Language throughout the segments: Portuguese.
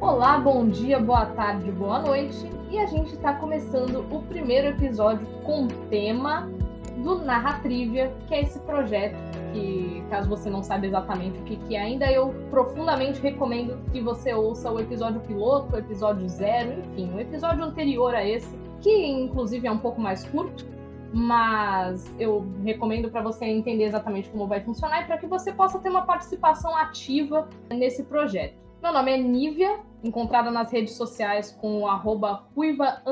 Olá, bom dia, boa tarde, boa noite. E a gente está começando o primeiro episódio com o tema do Narratrivia, que é esse projeto que, caso você não saiba exatamente o que, que é ainda, eu profundamente recomendo que você ouça o episódio piloto, o episódio zero, enfim, o episódio anterior a esse, que inclusive é um pouco mais curto, mas eu recomendo para você entender exatamente como vai funcionar e para que você possa ter uma participação ativa nesse projeto. Meu nome é Nívia, encontrada nas redes sociais com o arroba ruiva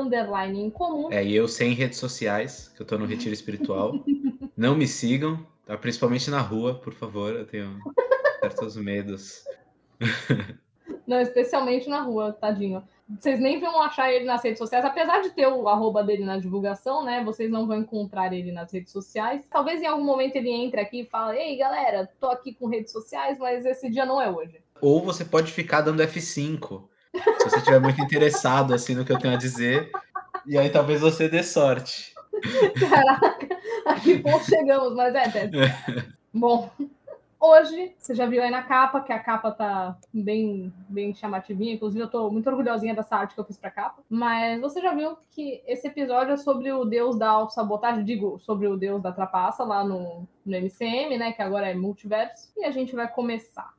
em comum. É, e eu sem redes sociais, que eu tô no retiro espiritual. Não me sigam, tá? Principalmente na rua, por favor, eu tenho certos medos. Não, especialmente na rua, tadinho. Vocês nem vão achar ele nas redes sociais, apesar de ter o arroba dele na divulgação, né? Vocês não vão encontrar ele nas redes sociais. Talvez em algum momento ele entre aqui e fale: Ei, galera, tô aqui com redes sociais, mas esse dia não é hoje. Ou você pode ficar dando F5, se você estiver muito interessado assim no que eu tenho a dizer. E aí talvez você dê sorte. Caraca, a que ponto chegamos, mas é, Ted. Bom, hoje, você já viu aí na capa, que a capa tá bem, bem chamativinha, inclusive eu tô muito orgulhosinha dessa arte que eu fiz pra capa, mas você já viu que esse episódio é sobre o deus da autossabotagem, digo, sobre o deus da trapaça lá no, no MCM, né, que agora é multiverso, e a gente vai começar.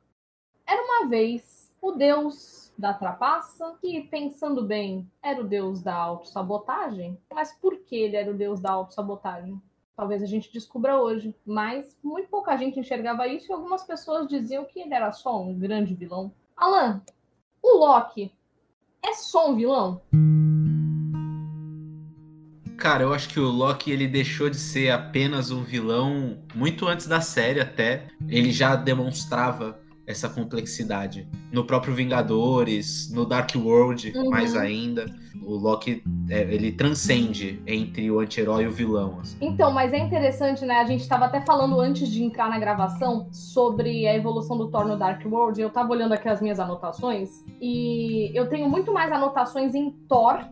Era uma vez o deus da trapaça, que, pensando bem, era o deus da autossabotagem. Mas por que ele era o deus da autossabotagem? Talvez a gente descubra hoje. Mas muito pouca gente enxergava isso e algumas pessoas diziam que ele era só um grande vilão. Alan, o Loki é só um vilão? Cara, eu acho que o Loki ele deixou de ser apenas um vilão muito antes da série até. Ele já demonstrava essa complexidade. No próprio Vingadores, no Dark World, uhum. mais ainda, o Loki é, ele transcende entre o anti-herói e o vilão. Assim. Então, mas é interessante, né? A gente estava até falando antes de entrar na gravação sobre a evolução do Thor no Dark World. Eu estava olhando aqui as minhas anotações e eu tenho muito mais anotações em Thor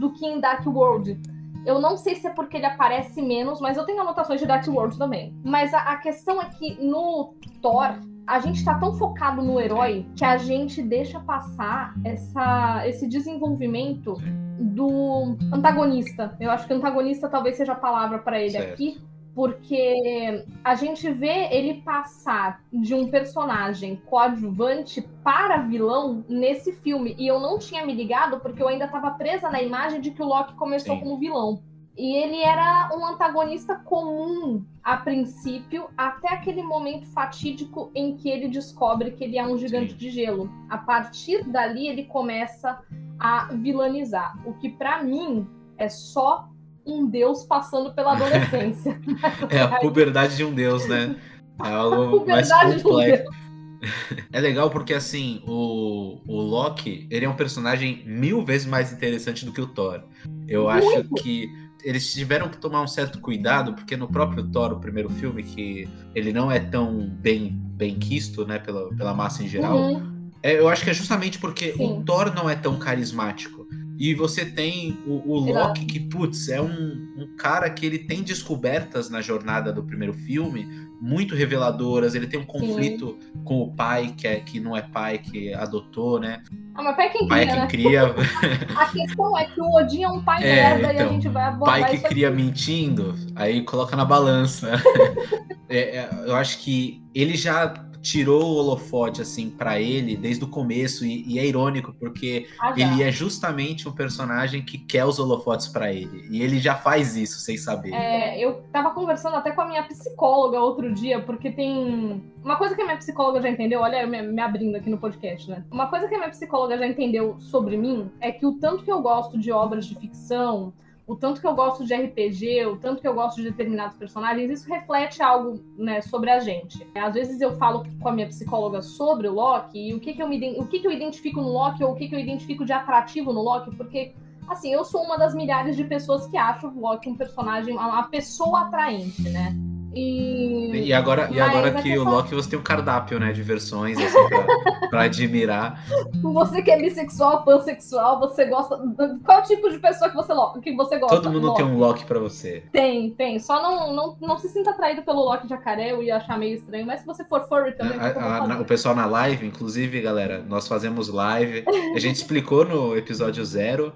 do que em Dark World. Eu não sei se é porque ele aparece menos, mas eu tenho anotações de Dark World também. Mas a, a questão é que no Thor, a gente tá tão focado no herói que a gente deixa passar essa, esse desenvolvimento do antagonista. Eu acho que antagonista talvez seja a palavra para ele certo. aqui, porque a gente vê ele passar de um personagem coadjuvante para vilão nesse filme. E eu não tinha me ligado porque eu ainda estava presa na imagem de que o Loki começou Sim. como vilão. E ele era um antagonista comum a princípio, até aquele momento fatídico em que ele descobre que ele é um gigante Sim. de gelo. A partir dali, ele começa a vilanizar, o que para mim é só um deus passando pela adolescência. é a puberdade de um deus, né? É algo mais complexo. Um é legal porque, assim, o, o Loki, ele é um personagem mil vezes mais interessante do que o Thor. Eu Muito. acho que eles tiveram que tomar um certo cuidado, porque no próprio Thor, o primeiro filme, que ele não é tão bem, bem quisto, né, pela, pela massa em geral, uhum. é, eu acho que é justamente porque Sim. o Thor não é tão carismático. E você tem o, o Loki, que, putz, é um, um cara que ele tem descobertas na jornada do primeiro filme muito reveladoras. Ele tem um conflito Sim. com o pai, que, é, que não é pai, que adotou, né? Ah, mas pai é quem pai cria, é quem né? cria. a questão é que o Odin é um pai é, merda então, e a então, gente vai abordar Pai que cria aqui. mentindo, aí coloca na balança. é, é, eu acho que ele já tirou o holofote assim para ele desde o começo e, e é irônico porque ah, ele é justamente um personagem que quer os holofotes para ele e ele já faz isso sem saber. É, eu tava conversando até com a minha psicóloga outro dia porque tem uma coisa que a minha psicóloga já entendeu, olha eu me, me abrindo aqui no podcast, né? Uma coisa que a minha psicóloga já entendeu sobre mim é que o tanto que eu gosto de obras de ficção o tanto que eu gosto de RPG, o tanto que eu gosto de determinados personagens, isso reflete algo né, sobre a gente. Às vezes eu falo com a minha psicóloga sobre o Loki e o que, que, eu, me, o que, que eu identifico no Loki ou o que, que eu identifico de atrativo no Loki, porque assim, eu sou uma das milhares de pessoas que acham o Loki um personagem, uma pessoa atraente, né? E, e agora, e agora que o Loki você tem um cardápio, né, de versões assim, pra, pra, admirar. Você que é bissexual, pansexual, você gosta. Qual tipo de pessoa que você, que você gosta? Todo mundo Loki? tem um Loki pra você. Tem, tem. Só não, não, não se sinta atraído pelo Loki jacaré, eu ia achar meio estranho, mas se você for furry também. A, a, o pessoal na live, inclusive, galera, nós fazemos live. A gente explicou no episódio zero,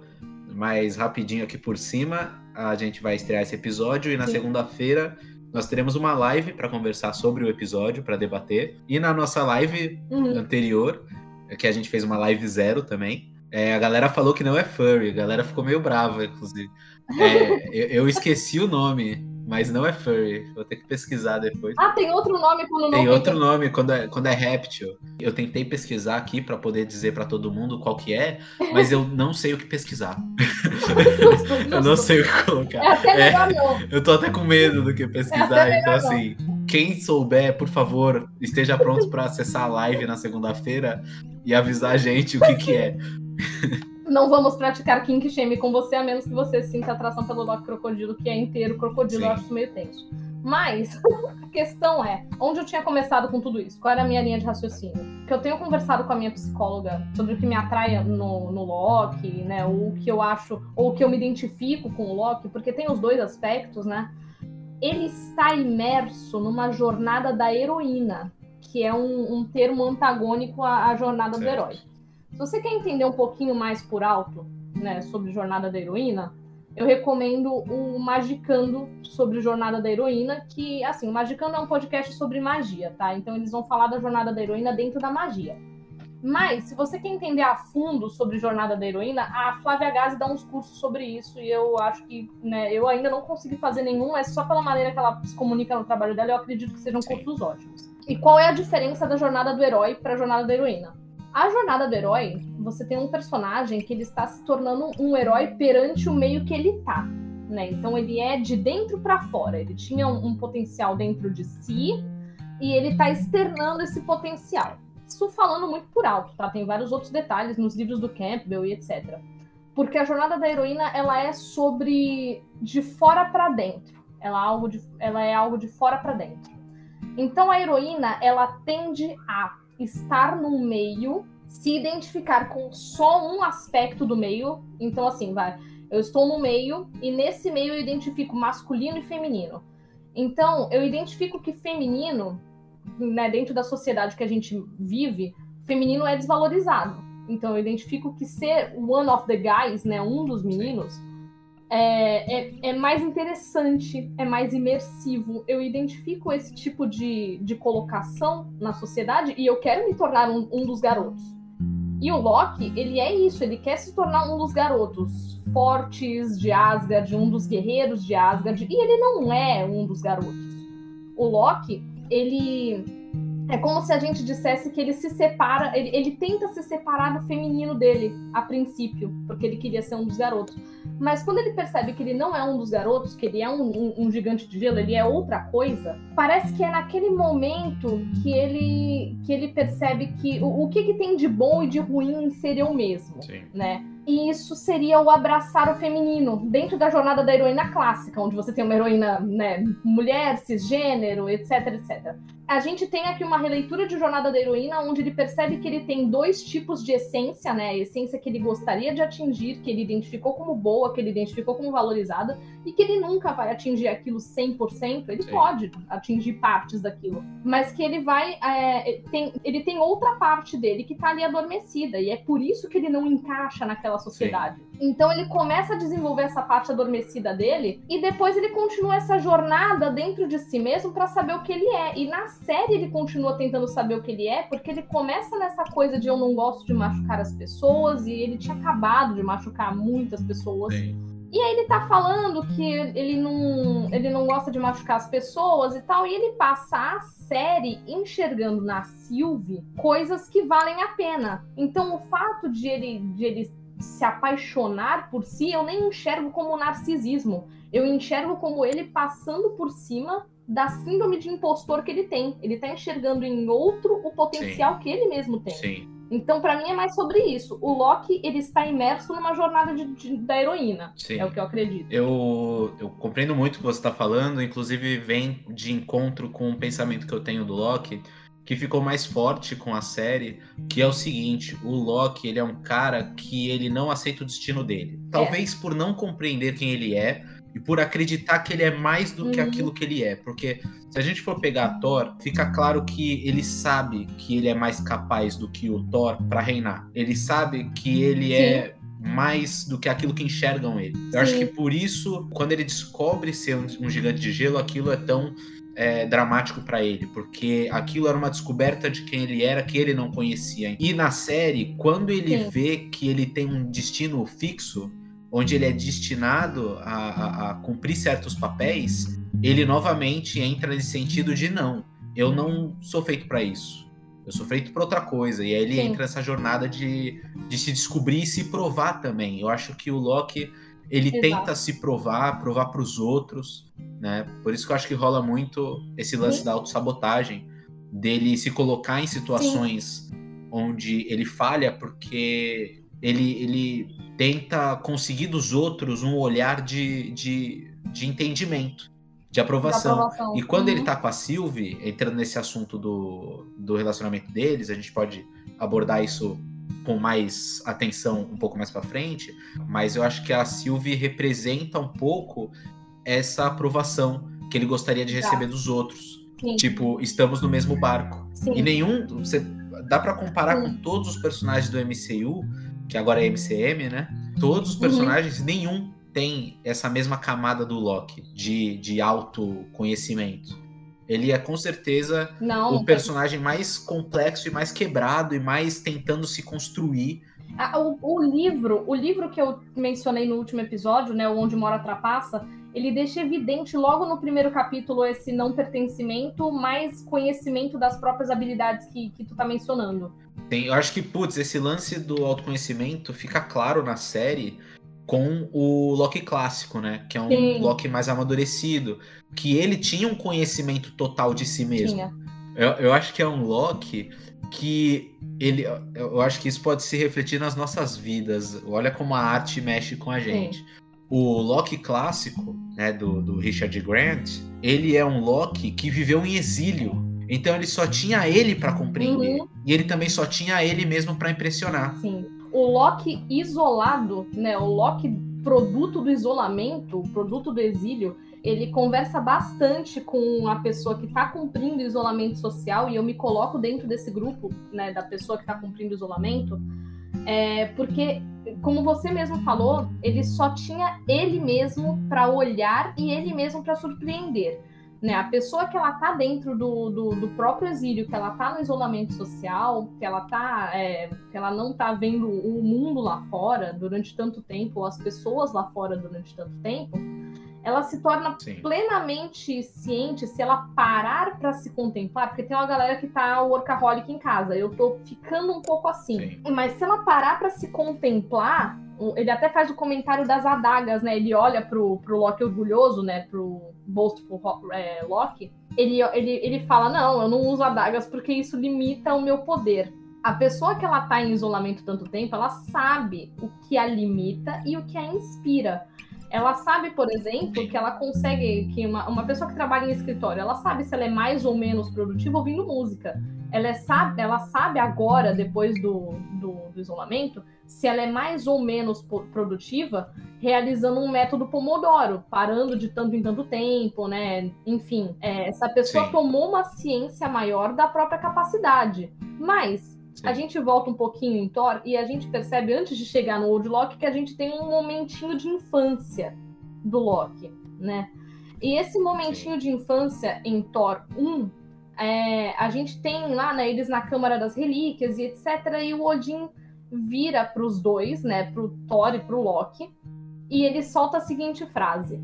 mas rapidinho aqui por cima, a gente vai estrear esse episódio e na segunda-feira nós teremos uma live para conversar sobre o episódio, para debater. E na nossa live uhum. anterior, que a gente fez uma live zero também, é, a galera falou que não é furry, a galera ficou meio brava, inclusive. É, eu, eu, esqueci o nome mas não é furry. Vou ter que pesquisar depois. Ah, tem outro nome quando não Tem outro nome quando é, quando é réptil. Eu tentei pesquisar aqui para poder dizer para todo mundo qual que é, mas eu não sei o que pesquisar. Justo, justo. eu não sei o que colocar. É até melhor é, não. Eu tô até com medo do que pesquisar, é então assim, quem souber, por favor, esteja pronto para acessar a live na segunda-feira e avisar a gente o que que é. não vamos praticar kink shame com você, a menos que você sinta atração pelo Loki Crocodilo, que é inteiro crocodilo, Sim. eu acho isso meio tenso. Mas a questão é, onde eu tinha começado com tudo isso? Qual era a minha linha de raciocínio? Que eu tenho conversado com a minha psicóloga sobre o que me atrai no, no Loki, né? Ou o que eu acho, ou o que eu me identifico com o Loki, porque tem os dois aspectos, né? Ele está imerso numa jornada da heroína, que é um, um termo antagônico à, à jornada certo. do herói. Se você quer entender um pouquinho mais por alto, né, sobre Jornada da Heroína, eu recomendo o Magicando sobre Jornada da Heroína, que, assim, o Magicando é um podcast sobre magia, tá? Então eles vão falar da Jornada da Heroína dentro da magia. Mas, se você quer entender a fundo sobre Jornada da Heroína, a Flávia Gazi dá uns cursos sobre isso e eu acho que, né, eu ainda não consegui fazer nenhum, mas só pela maneira que ela se comunica no trabalho dela, eu acredito que sejam cursos ótimos. E qual é a diferença da Jornada do Herói para a Jornada da Heroína? A jornada do herói, você tem um personagem que ele está se tornando um herói perante o meio que ele tá, né? Então ele é de dentro para fora. Ele tinha um, um, potencial dentro de si e ele está externando esse potencial. Isso falando muito por alto, tá? Tem vários outros detalhes nos livros do Campbell e etc. Porque a jornada da heroína, ela é sobre de fora para dentro. Ela é algo de, ela é algo de fora para dentro. Então a heroína, ela tende a estar no meio, se identificar com só um aspecto do meio. Então, assim, vai. Eu estou no meio e nesse meio eu identifico masculino e feminino. Então, eu identifico que feminino, né, dentro da sociedade que a gente vive, feminino é desvalorizado. Então, eu identifico que ser one of the guys, né, um dos meninos, é, é, é, mais interessante, é mais imersivo. Eu identifico esse tipo de, de colocação na sociedade e eu quero me tornar um, um dos garotos. E o Loki, ele é isso, ele quer se tornar um dos garotos fortes de Asgard, um dos guerreiros de Asgard, e ele não é um dos garotos. O Loki, ele é como se a gente dissesse que ele se separa, ele, ele, tenta se separar do feminino dele a princípio, porque ele queria ser um dos garotos. Mas quando ele percebe que ele não é um dos garotos, que ele é um, um, um gigante de gelo, ele é outra coisa, parece que é naquele momento que ele, que ele percebe que o, o que, que tem de bom e de ruim em ser eu mesmo, Sim. né? E isso seria o abraçar o feminino dentro da jornada da heroína clássica, onde você tem uma heroína, né, mulher, cisgênero, etc, etc. A gente tem aqui uma releitura de Jornada da Heroína, onde ele percebe que ele tem dois tipos de essência, né? A essência que ele gostaria de atingir, que ele identificou como boa, que ele identificou como valorizada, e que ele nunca vai atingir aquilo 100%. Ele Sim. pode atingir partes daquilo, mas que ele vai. É, tem, ele tem outra parte dele que tá ali adormecida, e é por isso que ele não encaixa naquela sociedade. Sim. Então ele começa a desenvolver essa parte adormecida dele e depois ele continua essa jornada dentro de si mesmo para saber o que ele é. E na série ele continua tentando saber o que ele é, porque ele começa nessa coisa de eu não gosto de machucar as pessoas e ele tinha acabado de machucar muitas pessoas. Sim. E aí ele tá falando que ele não, ele não gosta de machucar as pessoas e tal, e ele passa a série enxergando na Sylvie coisas que valem a pena. Então o fato de ele, de ele se apaixonar por si, eu nem enxergo como narcisismo. Eu enxergo como ele passando por cima da síndrome de impostor que ele tem. Ele tá enxergando em outro o potencial Sim. que ele mesmo tem. Sim. Então, para mim, é mais sobre isso. O Loki, ele está imerso numa jornada de, de, da heroína. Sim. É o que eu acredito. Eu, eu compreendo muito o que você está falando, inclusive vem de encontro com o pensamento que eu tenho do Loki, que ficou mais forte com a série, que é o seguinte, o Loki, ele é um cara que ele não aceita o destino dele. Talvez é. por não compreender quem ele é, e por acreditar que ele é mais do que uhum. aquilo que ele é. Porque se a gente for pegar Thor, fica claro que ele sabe que ele é mais capaz do que o Thor para reinar. Ele sabe que ele é Sim. é mais do que aquilo que enxergam ele. Eu Sim. acho que por isso, quando ele descobre ser um, um gigante de gelo, aquilo é tão é, dramático para ele, porque aquilo era uma descoberta de quem ele era que ele não conhecia. E na série, quando ele Sim. vê que ele tem um destino fixo, onde ele é destinado a, a, a cumprir certos papéis, ele novamente entra nesse sentido de não, eu não sou feito para isso. Eu sou feito para outra coisa. E aí ele Sim. entra nessa jornada de, de se descobrir e se provar também. Eu acho que o Loki ele Exato. tenta se provar, provar para os outros, né? Por isso que eu acho que rola muito esse lance Sim. da autossabotagem, dele se colocar em situações Sim. onde ele falha porque ele, ele tenta conseguir dos outros um olhar de, de, de entendimento, de aprovação. Aprovação. E quando uhum. ele tá com a Sylvie, entrando nesse assunto do, do relacionamento deles, a gente pode abordar isso com mais atenção um pouco mais para frente, mas eu acho que a Sylvie representa um pouco essa aprovação que ele gostaria de receber tá. dos outros. Sim. Tipo, estamos no mesmo barco. Sim. E nenhum. Você, dá para comparar Sim. com todos os personagens do MCU que agora é MCM, né? Todos os uhum. personagens, uhum. nenhum tem essa mesma camada do Loki de, de autoconhecimento. Ele é com certeza não, o personagem mais complexo e mais quebrado e mais tentando se construir. Ah, o, o, livro, o livro que eu mencionei no último episódio, né, Onde Mora a Trapaça, ele deixa evidente logo no primeiro capítulo esse não pertencimento, mais conhecimento das próprias habilidades que, que tu tá mencionando. Tem, eu acho que, putz, esse lance do autoconhecimento fica claro na série com o Loki clássico, né? Que é um Sim. Loki mais amadurecido. Que ele tinha um conhecimento total de si mesmo. Eu, eu, acho que é um Loki que ele. Eu acho que isso pode se refletir nas nossas vidas. Olha como a arte mexe com a gente. Sim. O Loki clássico, né, do, do Richard Grant, ele é um Loki que viveu em exílio então ele só tinha ele para compreender. Uhum. E ele também só tinha ele mesmo para impressionar. Sim. O Loki isolado, né? O Loki produto do isolamento, produto do exílio, ele conversa bastante com a pessoa que está cumprindo isolamento social, e eu me coloco dentro desse grupo, né, da pessoa que está cumprindo isolamento, é, porque, como você mesmo falou, ele só tinha ele mesmo para olhar e ele mesmo para surpreender né? A pessoa que ela tá dentro do, do, do, próprio exílio, que ela tá no isolamento social, que ela tá, é, que ela não tá vendo o mundo lá fora durante tanto tempo, ou as pessoas lá fora durante tanto tempo, ela se torna Sim. plenamente ciente se ela parar para se contemplar, porque tem uma galera que tá workaholic em casa. Eu tô ficando um pouco assim. Sim. Mas se ela parar para se contemplar, ele até faz o comentário das adagas, né? Ele olha pro, pro Loki orgulhoso, né? Pro boastful é, Loki. Ele, ele, ele fala: Não, eu não uso adagas porque isso limita o meu poder. A pessoa que ela tá em isolamento tanto tempo, ela sabe o que a limita e o que a inspira. Ela sabe, por exemplo, que ela consegue. que uma, uma pessoa que trabalha em escritório, ela sabe se ela é mais ou menos produtiva ouvindo música. Ela, é, sabe, ela sabe agora, depois do, do, do isolamento, se ela é mais ou menos produtiva realizando um método Pomodoro, parando de tanto em tanto tempo, né? Enfim, é, essa pessoa Sim. tomou uma ciência maior da própria capacidade. Mas Sim. a gente volta um pouquinho em Thor e a gente percebe antes de chegar no Old Loki que a gente tem um momentinho de infância do Loki, né? E esse momentinho Sim. de infância em Thor 1, é, a gente tem lá, né, eles na Câmara das Relíquias e etc. E o Odin vira para os dois, né, para o Thor e para o Loki, e ele solta a seguinte frase: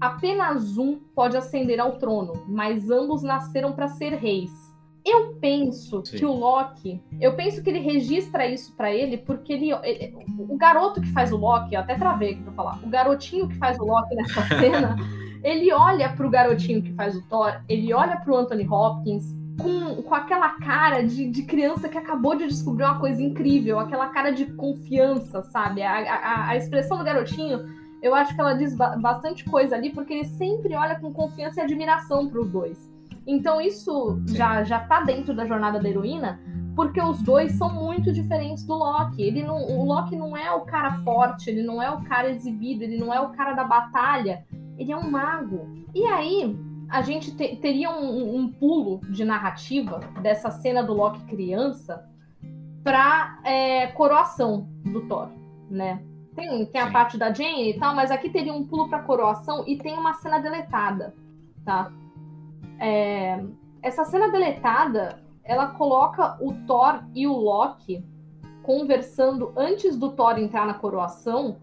Apenas um pode ascender ao trono, mas ambos nasceram para ser reis. Eu penso Sim. que o Loki, eu penso que ele registra isso para ele porque ele, ele, o garoto que faz o Loki, eu até travei aqui pra falar, o garotinho que faz o Loki nessa cena, ele olha pro garotinho que faz o Thor, ele olha pro Anthony Hopkins, com, com aquela cara de, de criança que acabou de descobrir uma coisa incrível, aquela cara de confiança, sabe? A, a, a expressão do garotinho, eu acho que ela diz ba bastante coisa ali, porque ele sempre olha com confiança e admiração para os dois. Então isso já, já tá dentro da jornada da heroína, porque os dois são muito diferentes do Loki. Ele não, o Loki não é o cara forte, ele não é o cara exibido, ele não é o cara da batalha, ele é um mago. E aí a gente te, teria um, um, pulo de narrativa dessa cena do Loki criança para é, coroação do Thor, né? Tem, tem a parte da Jane e tal, mas aqui teria um pulo para coroação e tem uma cena deletada, tá? É, essa cena deletada, ela coloca o Thor e o Loki conversando antes do Thor entrar na coroação.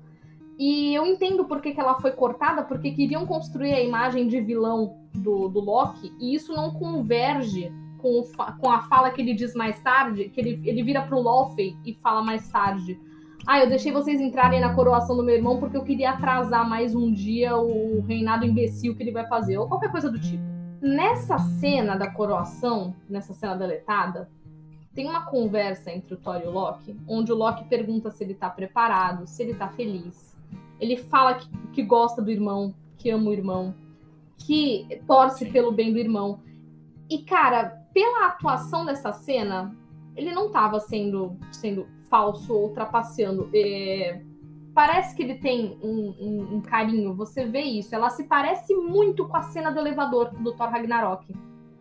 E eu entendo por que, que ela foi cortada, porque queriam construir a imagem de vilão do, do Loki, e isso não converge com, com a fala que ele diz mais tarde, que ele, ele vira pro Lothei e fala mais tarde. Ah, eu deixei vocês entrarem na coroação do meu irmão porque eu queria atrasar mais um dia o reinado imbecil que ele vai fazer, ou qualquer coisa do tipo. Nessa cena da coroação, nessa cena deletada, tem uma conversa entre o Thor e o Loki, onde o Loki pergunta se ele tá preparado, se ele tá feliz. Ele fala que, que gosta do irmão, que ama o irmão, que torce pelo bem do irmão. E, cara, pela atuação dessa cena, ele não estava sendo, sendo falso ou trapaceando. É, parece que ele tem um, um, um, carinho, você vê isso. Ela se parece muito com a cena do elevador do Thor Ragnarok.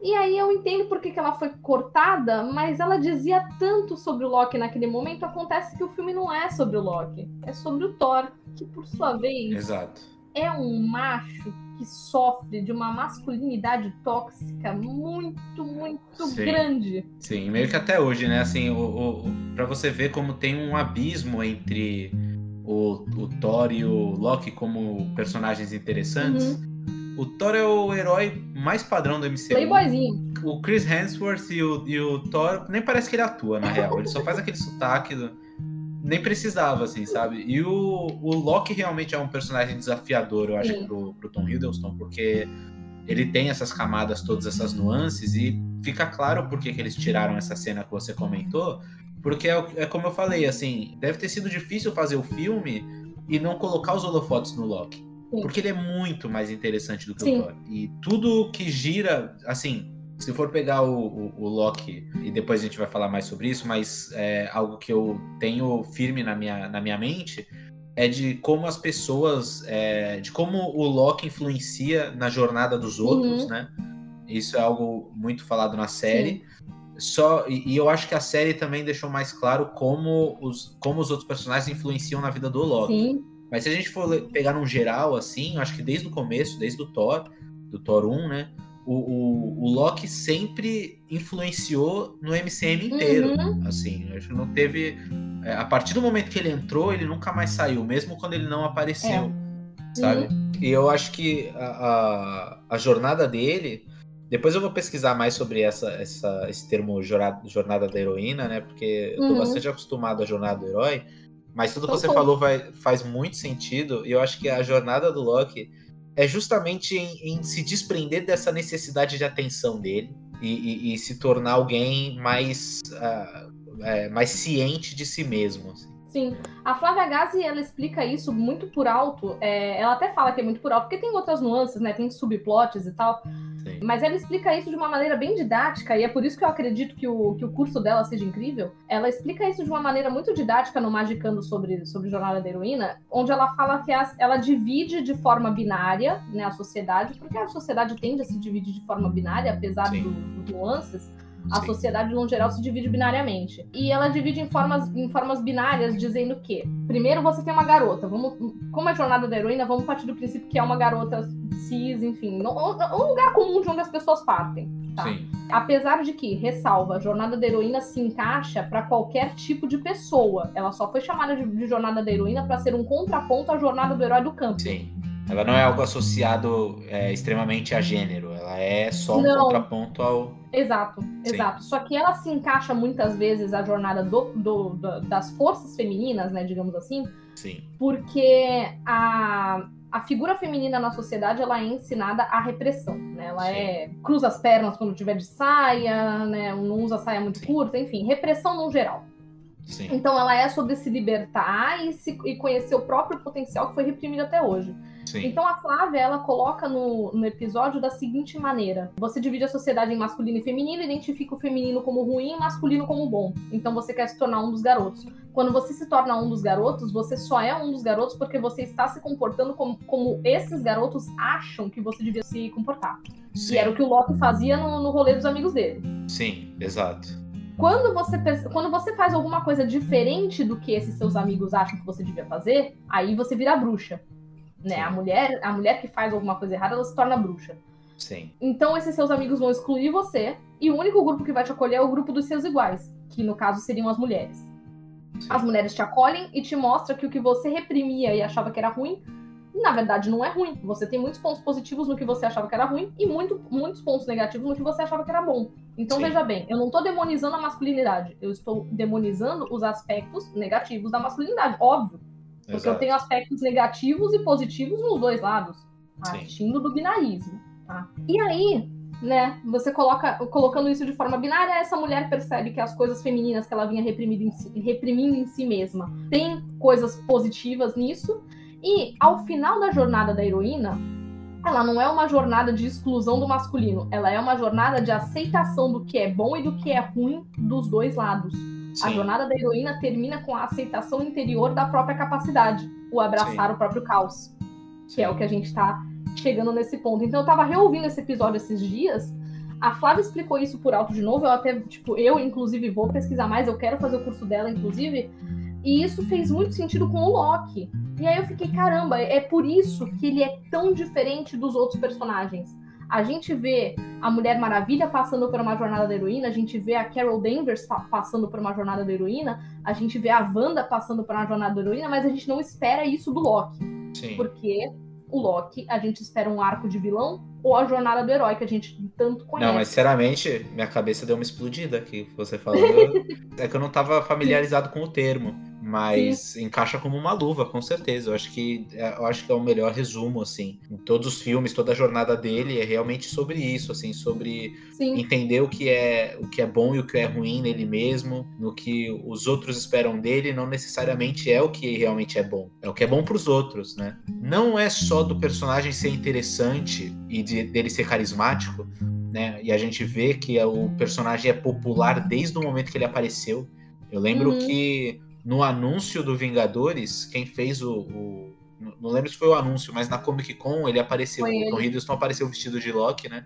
E aí eu entendo por que, que ela foi cortada, mas ela dizia tanto sobre o Loki naquele momento. Acontece que o filme não é sobre o Loki, é sobre o Thor, que por sua vez Exato. é um macho que sofre de uma masculinidade tóxica muito, muito Sim. grande. Sim, meio que até hoje, né? Assim, o, o, para você ver como tem um abismo entre o, o Thor e o Loki como personagens interessantes. Uhum. O Thor é o herói mais padrão do MCU. Playboyzinho. O Chris Hemsworth e o, e o Thor, nem parece que ele atua, na real. Ele só faz aquele sotaque do nem precisava, assim, sabe? E o, o Loki realmente é um personagem desafiador, eu acho, Sim. pro, pro Tom Hiddleston, porque ele tem essas camadas, todas essas nuances, e fica claro por que, que eles tiraram essa cena que você comentou, porque é, é como eu falei, assim, deve ter sido difícil fazer o filme e não colocar os holofotes no Loki. Sim. Porque ele é muito mais interessante do que Sim. o Thor. E tudo que gira, assim, se for pegar o, o, o, Loki, e depois a gente vai falar mais sobre isso, mas é algo que eu tenho firme na minha, na minha mente é de como as pessoas, é, de como o Loki influencia na jornada dos outros, uhum. né? Isso é algo muito falado na série. Sim. Só, e, e, eu acho que a série também deixou mais claro como os, como os outros personagens influenciam na vida do Loki. Sim. Mas se a gente for pegar num geral, assim, eu acho que desde o começo, desde o Thor, do Thor 1, né? o, o, o, Loki sempre influenciou no MCM inteiro. Uhum. Assim, acho que não teve. É, a partir do momento que ele entrou, ele nunca mais saiu, mesmo quando ele não apareceu. É. Sabe? Uhum. E eu acho que a, a, a, jornada dele. Depois eu vou pesquisar mais sobre essa, essa, esse termo jornada, da heroína, né? Porque eu tô uhum. bastante acostumado à jornada do herói. Mas tudo que você falou vai, faz muito sentido. E eu acho que a jornada do Loki é justamente em, em, se desprender dessa necessidade de atenção dele e, e, e se tornar alguém mais, uh, é, mais ciente de si mesmo. Assim. Sim, a Flávia Gazi, ela explica isso muito por alto. É, ela até fala que é muito por alto, porque tem outras nuances, né? Tem subplots e tal. Sim. Mas ela explica isso de uma maneira bem didática, e é por isso que eu acredito que o, que o curso dela seja incrível. Ela explica isso de uma maneira muito didática no Magicando sobre, sobre Jornada da Heroína, onde ela fala que a, ela divide de forma binária né, a sociedade, porque a sociedade tende a se dividir de forma binária, apesar dos do nuances a Sim. sociedade, no geral, se divide binariamente. E ela divide em formas, em formas binárias, dizendo que, primeiro, você tem uma garota. Vamos, como é a jornada da heroína, vamos partir do princípio que é uma garota cis, enfim, um lugar comum de onde as pessoas partem. Tá? Sim. Apesar de que, ressalva, a jornada da heroína se encaixa para qualquer tipo de pessoa. Ela só foi chamada de, de jornada da heroína para ser um contraponto à jornada do herói do campo. Sim. Ela não é algo associado é, extremamente a gênero, ela é só um não. contraponto ao. Exato, Sim. exato. Só que ela se encaixa muitas vezes a jornada do, do, do, das forças femininas, né, digamos assim. Sim. Porque a, a figura feminina na sociedade ela é ensinada à repressão, né? Ela Sim. é cruza as pernas quando tiver de saia, né? Não usa saia muito Sim. curta, enfim, repressão no geral. Sim. Então ela é sobre se libertar e, se, e conhecer o próprio potencial que foi reprimido até hoje. Sim. Então a Flávia ela coloca no, no episódio da seguinte maneira: você divide a sociedade em masculino e feminino, identifica o feminino como ruim e o masculino como bom. Então você quer se tornar um dos garotos. Quando você se torna um dos garotos, você só é um dos garotos porque você está se comportando como, como esses garotos acham que você devia se comportar. Sim. E era o que o Loki fazia no, no rolê dos amigos dele. Sim, exato. Quando você, quando você faz alguma coisa diferente do que esses seus amigos acham que você devia fazer, aí você vira bruxa. Né? A mulher, a mulher que faz alguma coisa errada, ela se torna bruxa. Sim. Então esses seus amigos vão excluir você, e o único grupo que vai te acolher é o grupo dos seus iguais, que no caso seriam as mulheres. Sim. As mulheres te acolhem e te mostram que o que você reprimia e achava que era ruim, na verdade não é ruim. Você tem muitos pontos positivos no que você achava que era ruim e muito, muitos pontos negativos no que você achava que era bom. Então Sim. veja bem, eu não estou demonizando a masculinidade, eu estou demonizando os aspectos negativos da masculinidade, óbvio. Porque Exato. eu tenho aspectos negativos e positivos nos dois lados, partindo do binarismo. Tá? E aí, né, você coloca, colocando isso de forma binária, essa mulher percebe que as coisas femininas que ela vinha reprimindo em si, reprimindo em si mesma tem coisas positivas nisso. E ao final da jornada da heroína, ela não é uma jornada de exclusão do masculino, ela é uma jornada de aceitação do que é bom e do que é ruim dos dois lados. Sim. A jornada da heroína termina com a aceitação interior da própria capacidade, o abraçar Sim. o próprio caos, que é o que a gente está chegando nesse ponto. Então eu tava reouvindo esse episódio esses dias. A Flávia explicou isso por alto de novo. Eu até, tipo, eu, inclusive, vou pesquisar mais, eu quero fazer o curso dela, inclusive. E isso fez muito sentido com o Loki. E aí eu fiquei, caramba, é por isso que ele é tão diferente dos outros personagens. A gente vê a Mulher Maravilha passando por uma jornada da heroína, a gente vê a Carol Danvers passando por uma jornada da heroína, a gente vê a Wanda passando por uma jornada da heroína, mas a gente não espera isso do Loki. Sim. Porque o Loki, a gente espera um arco de vilão ou a jornada do herói que a gente tanto conhece. Não, mas sinceramente, minha cabeça deu uma explodida aqui, você falou. é que eu não estava familiarizado com o termo. Mas Sim. encaixa como uma luva, com certeza. Eu acho que é, eu acho que é o melhor resumo, assim. Em todos os filmes, toda a jornada dele é realmente sobre isso, assim, sobre Sim. entender o que é o que é bom e o que é ruim nele mesmo, no que os outros esperam dele, não necessariamente é o que realmente é bom. É o que é bom para os outros, né? Não é só do personagem ser interessante e de, dele ser carismático, né? E a gente vê que o personagem é popular desde o momento que ele apareceu. Eu lembro uhum. que no anúncio do Vingadores, quem fez o, o, Não lembro se foi o anúncio, mas na Comic Con ele apareceu. Foi o Tom Hiddleston apareceu vestido de Loki, né?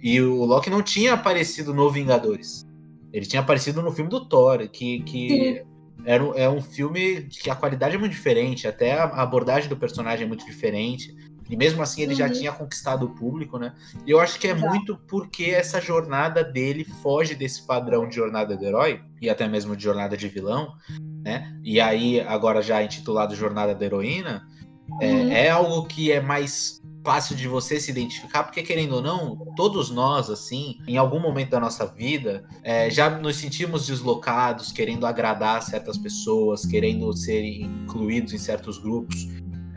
E o Loki não tinha aparecido no Vingadores. Ele tinha aparecido no filme do Thor, que, que era, é um filme que a qualidade é muito diferente, até a abordagem do personagem é muito diferente. E mesmo assim ele uhum. já tinha conquistado o público, né? E eu acho que é muito porque essa jornada dele foge desse padrão de jornada do herói, e até mesmo de jornada de vilão, né? E aí, agora já intitulado Jornada da Heroína, é, uhum. é, algo que é mais fácil de você se identificar, porque querendo ou não, todos nós, assim, em algum momento da nossa vida, é, já nos sentimos deslocados, querendo agradar certas pessoas, querendo ser incluídos em certos grupos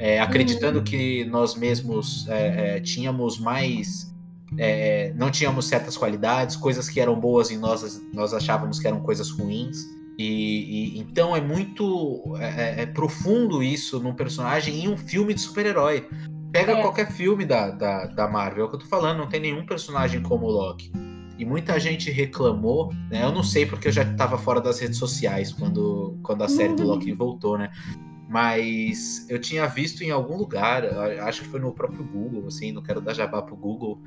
é, acreditando uhum. que nós mesmos é, é, tínhamos mais. É, não tínhamos certas qualidades, coisas que eram boas em nós, nós achávamos que eram coisas ruins. E, e então é muito é, é, profundo isso num personagem em um filme de super-herói. Pega qualquer filme da, da, da Marvel, é o que eu tô falando, não tem nenhum personagem como o Loki e muita gente reclamou, né? Eu não sei porque eu já estava fora das redes sociais quando, quando a série do Loki voltou, né? Mas eu tinha visto em algum lugar, acho que foi no próprio Google, assim, não quero dar jabá pro Google,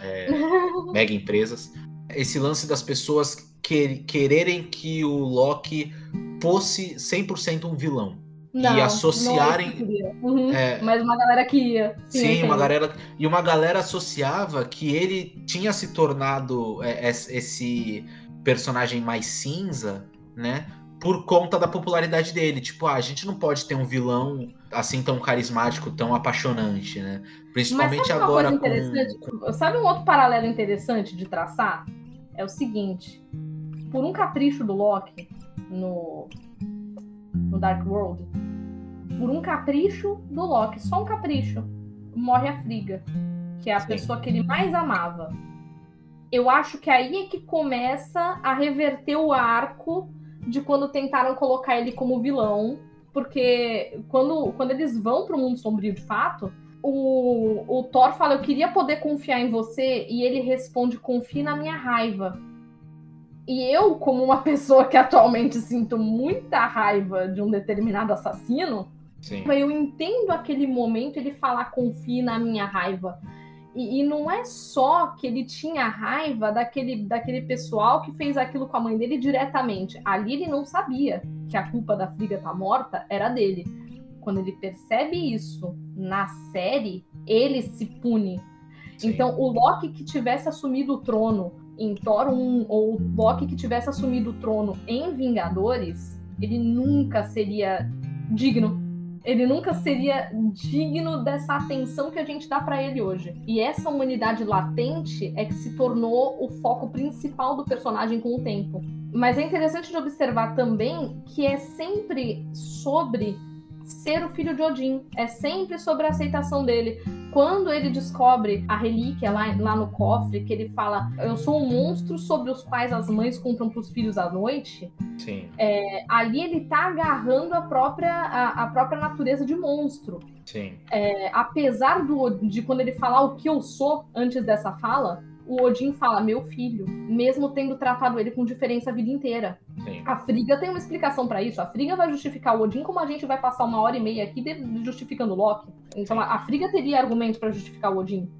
é, mega empresas, esse lance das pessoas que, quererem que o Loki fosse 100% um vilão. Não, e associarem. Uhum, é, mas uma galera que ia. Sim, sim uma galera. E uma galera associava que ele tinha se tornado é, esse personagem mais cinza, né? por conta da popularidade dele. Tipo, ah, a gente não pode ter um vilão assim tão carismático, tão apaixonante, né? Principalmente agora com... Sabe um outro paralelo interessante de traçar? É o seguinte, por um capricho do Loki no, no Dark World, por um capricho do Loki, só um capricho, morre a Friga, que é a Sim. pessoa que ele mais amava. Eu acho que aí é que começa a reverter o arco de quando tentaram colocar ele como vilão, porque quando, quando eles vão para o mundo sombrio de fato, o, o Thor fala: Eu queria poder confiar em você, e ele responde: Confie na minha raiva. E eu, como uma pessoa que atualmente sinto muita raiva de um determinado assassino, Sim. eu entendo aquele momento ele falar confie na minha raiva. E, e, não é só que ele tinha raiva daquele, daquele pessoal que fez aquilo com a mãe dele diretamente. Ali ele não sabia que a culpa da Friga tá morta era dele. Quando ele percebe isso na série, ele se pune. Sim. Então, o Loki que tivesse assumido o trono em Thor 1 ou o Loki que tivesse assumido o trono em Vingadores, ele nunca seria digno. Ele nunca seria digno dessa atenção que a gente dá para ele hoje. E essa humanidade latente é que se tornou o foco principal do personagem com o tempo. Mas é interessante de observar também que é sempre sobre ser o filho de Odin. É sempre sobre a aceitação dele. Quando ele descobre a relíquia lá, lá no cofre, que ele fala: Eu sou um monstro sobre os quais as mães compram para os filhos à noite. Sim. É, ali ele tá agarrando a própria, a, a própria natureza de monstro. Sim. É, apesar do, de quando ele falar o que eu sou antes dessa fala, o Odin fala, meu filho, mesmo tendo tratado ele com diferença a vida inteira. Sim. A Friga tem uma explicação para isso. A Friga vai justificar o Odin como a gente vai passar uma hora e meia aqui justificando o Loki. Então a Friga teria argumentos para justificar o Odin.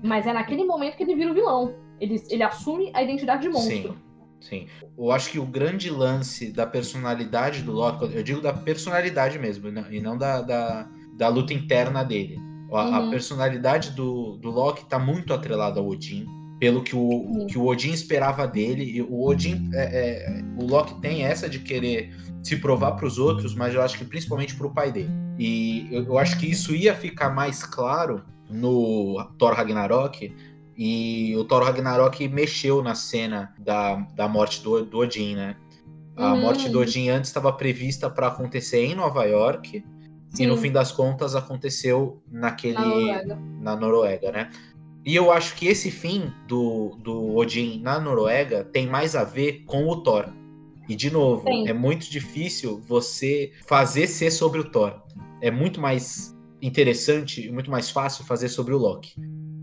Mas é naquele momento que ele vira o vilão. Ele, ele assume a identidade de monstro. Sim. Sim. Eu acho que o grande lance da personalidade do Loki, eu digo da personalidade mesmo, e não da, da, da luta interna dele. A, uhum. a personalidade do, do Loki está muito atrelada ao Odin pelo que o, que o Odin esperava dele. E o Odin, é, é, o Loki tem essa de querer se provar para os outros, mas eu acho que principalmente para o pai dele. E eu, eu, acho que isso ia ficar mais claro no Thor Ragnarok. E o Thor Ragnarok mexeu na cena da, da morte do, do Odin, né? A uhum. morte do Odin antes estava prevista para acontecer em Nova York. Sim. E no fim das contas aconteceu naquele. Na Noruega. Na Noruega, né? E eu acho que esse fim do, do Odin na Noruega tem mais a ver com o Thor. E, de novo, Sim. é muito difícil você fazer ser sobre o Thor. É muito mais interessante e muito mais fácil fazer sobre o Loki.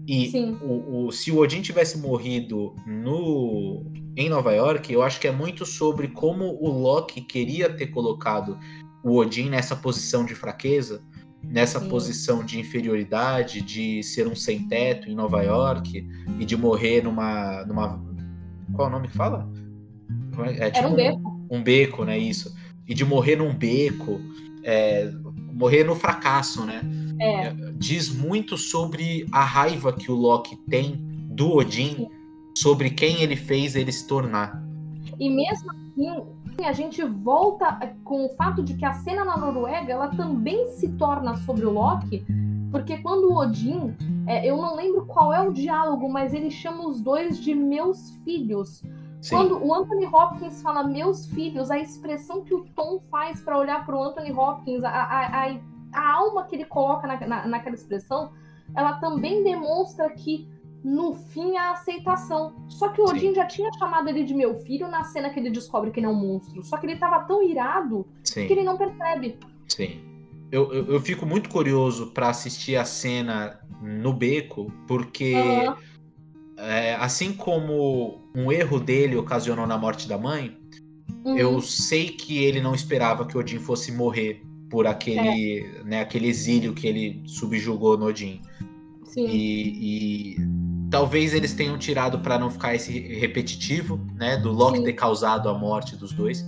E o, o, se o Odin tivesse morrido no em Nova York, eu acho que é muito sobre como o Loki queria ter colocado o Odin nessa posição de fraqueza nessa Sim. posição de inferioridade, de ser um sem teto em Nova York e de morrer numa. numa qual é o nome que fala? É, tipo Era um beco. Um, um, beco, né? Isso. E de morrer num beco, é, morrer no fracasso, né? É. Diz muito sobre a raiva que o Loki tem do Odin Sim. sobre quem ele fez ele se tornar. E mesmo assim, a gente volta com o fato de que a cena na Noruega ela também se torna sobre o Loki, porque quando o Odin, é, eu não lembro qual é o diálogo, mas ele chama os dois de meus filhos. Sim. Quando o Anthony Hopkins fala meus filhos, a expressão que o Tom faz para olhar para o Anthony Hopkins, a, a, a, a, alma que ele coloca na, na, naquela expressão, ela também demonstra que no fim, a aceitação. Só que o Odin Sim. já tinha chamado ele de meu filho na cena que ele descobre que ele é um monstro. Só que ele tava tão irado Sim. que ele não percebe. Sim. Eu, eu, eu fico muito curioso para assistir a cena no beco, porque uhum. é, assim como um erro dele ocasionou na morte da mãe, uhum. eu sei que ele não esperava que Odin fosse morrer por aquele, é. né, aquele exílio que ele subjugou no Odin. Sim. E, e Talvez eles tenham tirado para não ficar esse repetitivo, né? Do Loki Sim. ter causado a morte dos dois.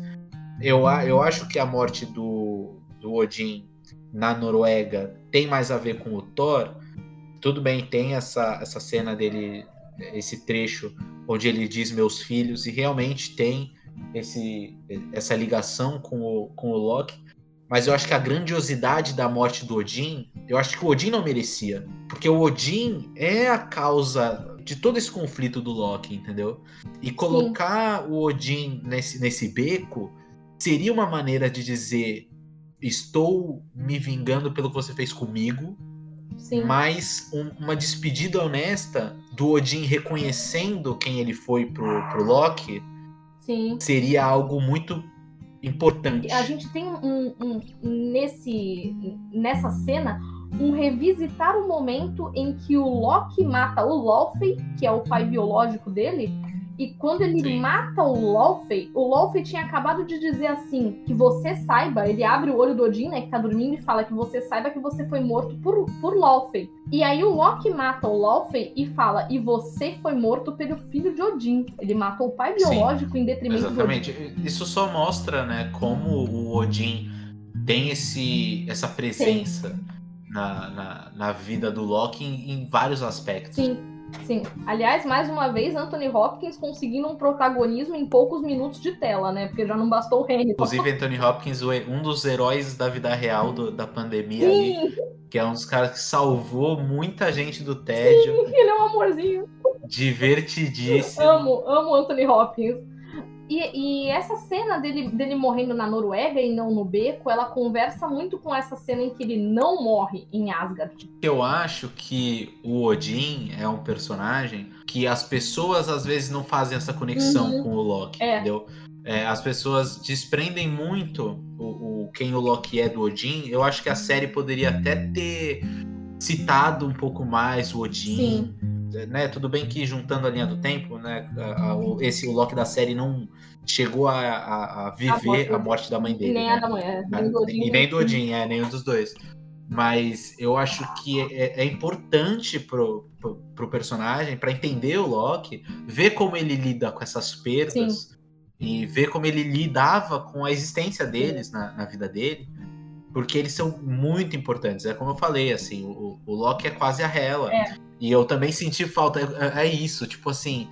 Eu, eu acho que a morte do, do Odin na Noruega tem mais a ver com o Thor. Tudo bem, tem essa, essa cena dele, esse trecho onde ele diz meus filhos, e realmente tem esse, essa ligação com o, com o Loki. Mas eu acho que a grandiosidade da morte do Odin, eu acho que o Odin não merecia. Porque o Odin é a causa de todo esse conflito do Loki, entendeu? E colocar Sim. o Odin nesse, nesse beco seria uma maneira de dizer: estou me vingando pelo que você fez comigo, Sim. mas um, uma despedida honesta do Odin reconhecendo quem ele foi pro, pro Loki Sim. seria algo muito importante. A gente tem um, um, nesse, nessa cena um revisitar o momento em que o Loki mata o Laufey, que é o pai biológico dele, e quando ele Sim. mata o Laufey, o Laufey tinha acabado de dizer assim, que você saiba, ele abre o olho do Odin, né, que tá dormindo, e fala que você saiba que você foi morto por, por Laufey. E aí o Loki mata o Laufey e fala, e você foi morto pelo filho de Odin. Ele matou o pai biológico Sim, em detrimento exatamente. do Odin. Isso só mostra, né, como o Odin tem esse, essa presença na, na, na, vida do Loki em, em vários aspectos. Sim. Sim. Aliás, mais uma vez, Anthony Hopkins conseguindo um protagonismo em poucos minutos de tela, né? Porque já não bastou o Henry. Inclusive, Anthony Hopkins, um dos heróis da vida real do, da pandemia ali, que é um dos caras que salvou muita gente do tédio. Sim, ele é um amorzinho. Divertidíssimo. amo, amo Anthony Hopkins. E, e, essa cena dele, dele morrendo na Noruega e não no beco, ela conversa muito com essa cena em que ele não morre em Asgard. Eu acho que o Odin é um personagem que as pessoas às vezes não fazem essa conexão uhum. com o Loki, é. entendeu? É, as pessoas desprendem muito o, o, quem o Loki é do Odin. Eu acho que a série poderia até ter citado um pouco mais o Odin. Sim né, tudo bem que juntando a linha do tempo, né, a, a, o, esse o Loki da série não chegou a, a, a viver a morte, a morte, da mãe dele. Nem né? a da mãe, é, nem do Odin. E nem do Odin, é, nenhum dos dois. Mas eu acho que é, é importante pro, pro, pro personagem, para entender o Loki, ver como ele lida com essas perdas Sim. e ver como ele lidava com a existência deles na, na vida dele porque eles são muito importantes. É como eu falei, assim, o, o Loki é quase a Hela. É. E eu também senti falta. É, é isso, tipo assim.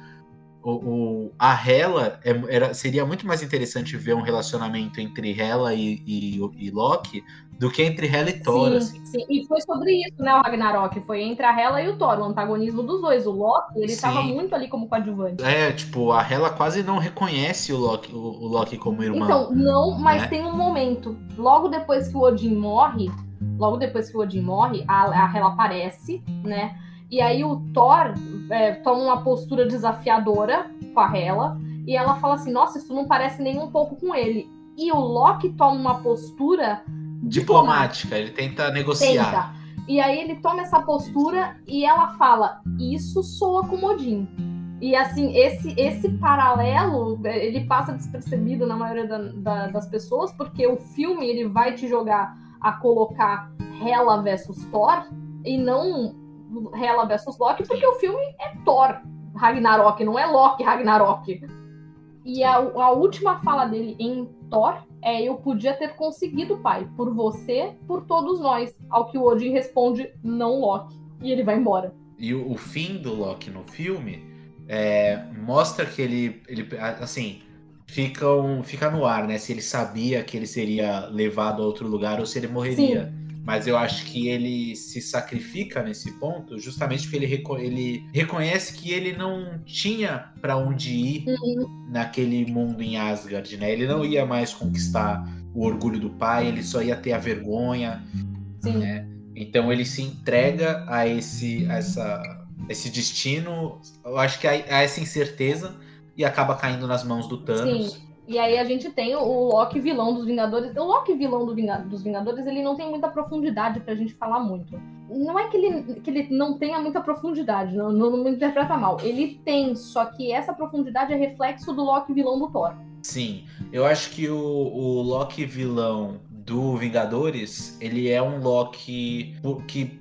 O, o a Hela é, era, seria muito mais interessante ver um relacionamento entre Hela e, e, e Loki do que entre Hela e Thor. Sim, assim. sim, e foi sobre isso, né, o Ragnarok. Foi entre a Hela e o Thor, o antagonismo dos dois. O Loki, ele estava muito ali como coadjuvante. É, tipo, a Hela quase não reconhece o Loki, o, o Loki como irmão. Então, não, mas né? tem um momento. Logo depois que o Odin morre, logo depois que o Odin morre, a, a Hela aparece, né? E aí o Thor é, toma uma postura desafiadora com a Hela. E ela fala assim: Nossa, isso não parece nem um pouco com ele. E o Loki toma uma postura diplomática. Ele tenta negociar. Tenta. E aí ele toma essa postura e ela fala: Isso soa como Odin. E assim, esse, esse paralelo, ele passa despercebido na maioria da, da, das pessoas, porque o filme ele vai te jogar a colocar Hela versus Thor e não Hela versus Loki, porque o filme é Thor Ragnarok, não é Loki Ragnarok. E a, a última fala dele em Thor é: Eu podia ter conseguido, pai, por você, por todos nós. Ao que o Odin responde: Não, Loki. E ele vai embora. E o, o fim do Loki no filme é, mostra que ele, ele assim, fica, um, fica no ar, né? Se ele sabia que ele seria levado a outro lugar ou se ele morreria. Sim. Mas eu acho que ele se sacrifica nesse ponto justamente porque ele, reco ele reconhece que ele não tinha para onde ir uhum. naquele mundo em Asgard, né? Ele não ia mais conquistar o orgulho do pai, ele só ia ter a vergonha, Sim. né? Então ele se entrega a esse, a essa, esse destino, eu acho que a, a essa incerteza e acaba caindo nas mãos do Thanos. Sim. E aí a gente tem o Loki vilão dos Vingadores. O Loki vilão do Vinga dos Vingadores, ele não tem muita profundidade pra gente falar muito. Não é que ele, que ele não tenha muita profundidade, não, não, não me interpreta mal. Ele tem, só que essa profundidade é reflexo do Loki vilão do Thor. Sim, eu acho que o, o Loki vilão do Vingadores, ele é um Loki que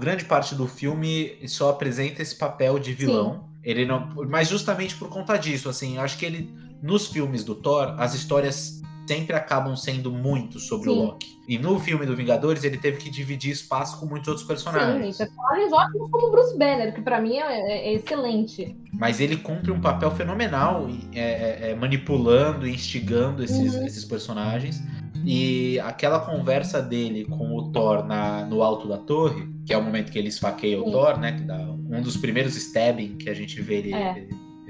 grande parte do filme só apresenta esse papel de vilão. Sim. Ele não, mas justamente por conta disso, assim, eu acho que ele nos filmes do Thor, as histórias sempre acabam sendo muito sobre Sim. o Loki. E no filme do Vingadores, ele teve que dividir espaço com muitos outros personagens. Sim, personagens ótimos como Bruce Banner, que para mim é, é, é, excelente. Mas ele cumpre um papel fenomenal é, é, é, manipulando e instigando esses, uhum. esses personagens. E aquela conversa dele com o Thor na, no alto da torre, que é o momento que ele esfaqueia Sim. o Thor, né? Um dos primeiros stabbing que a gente vê ele,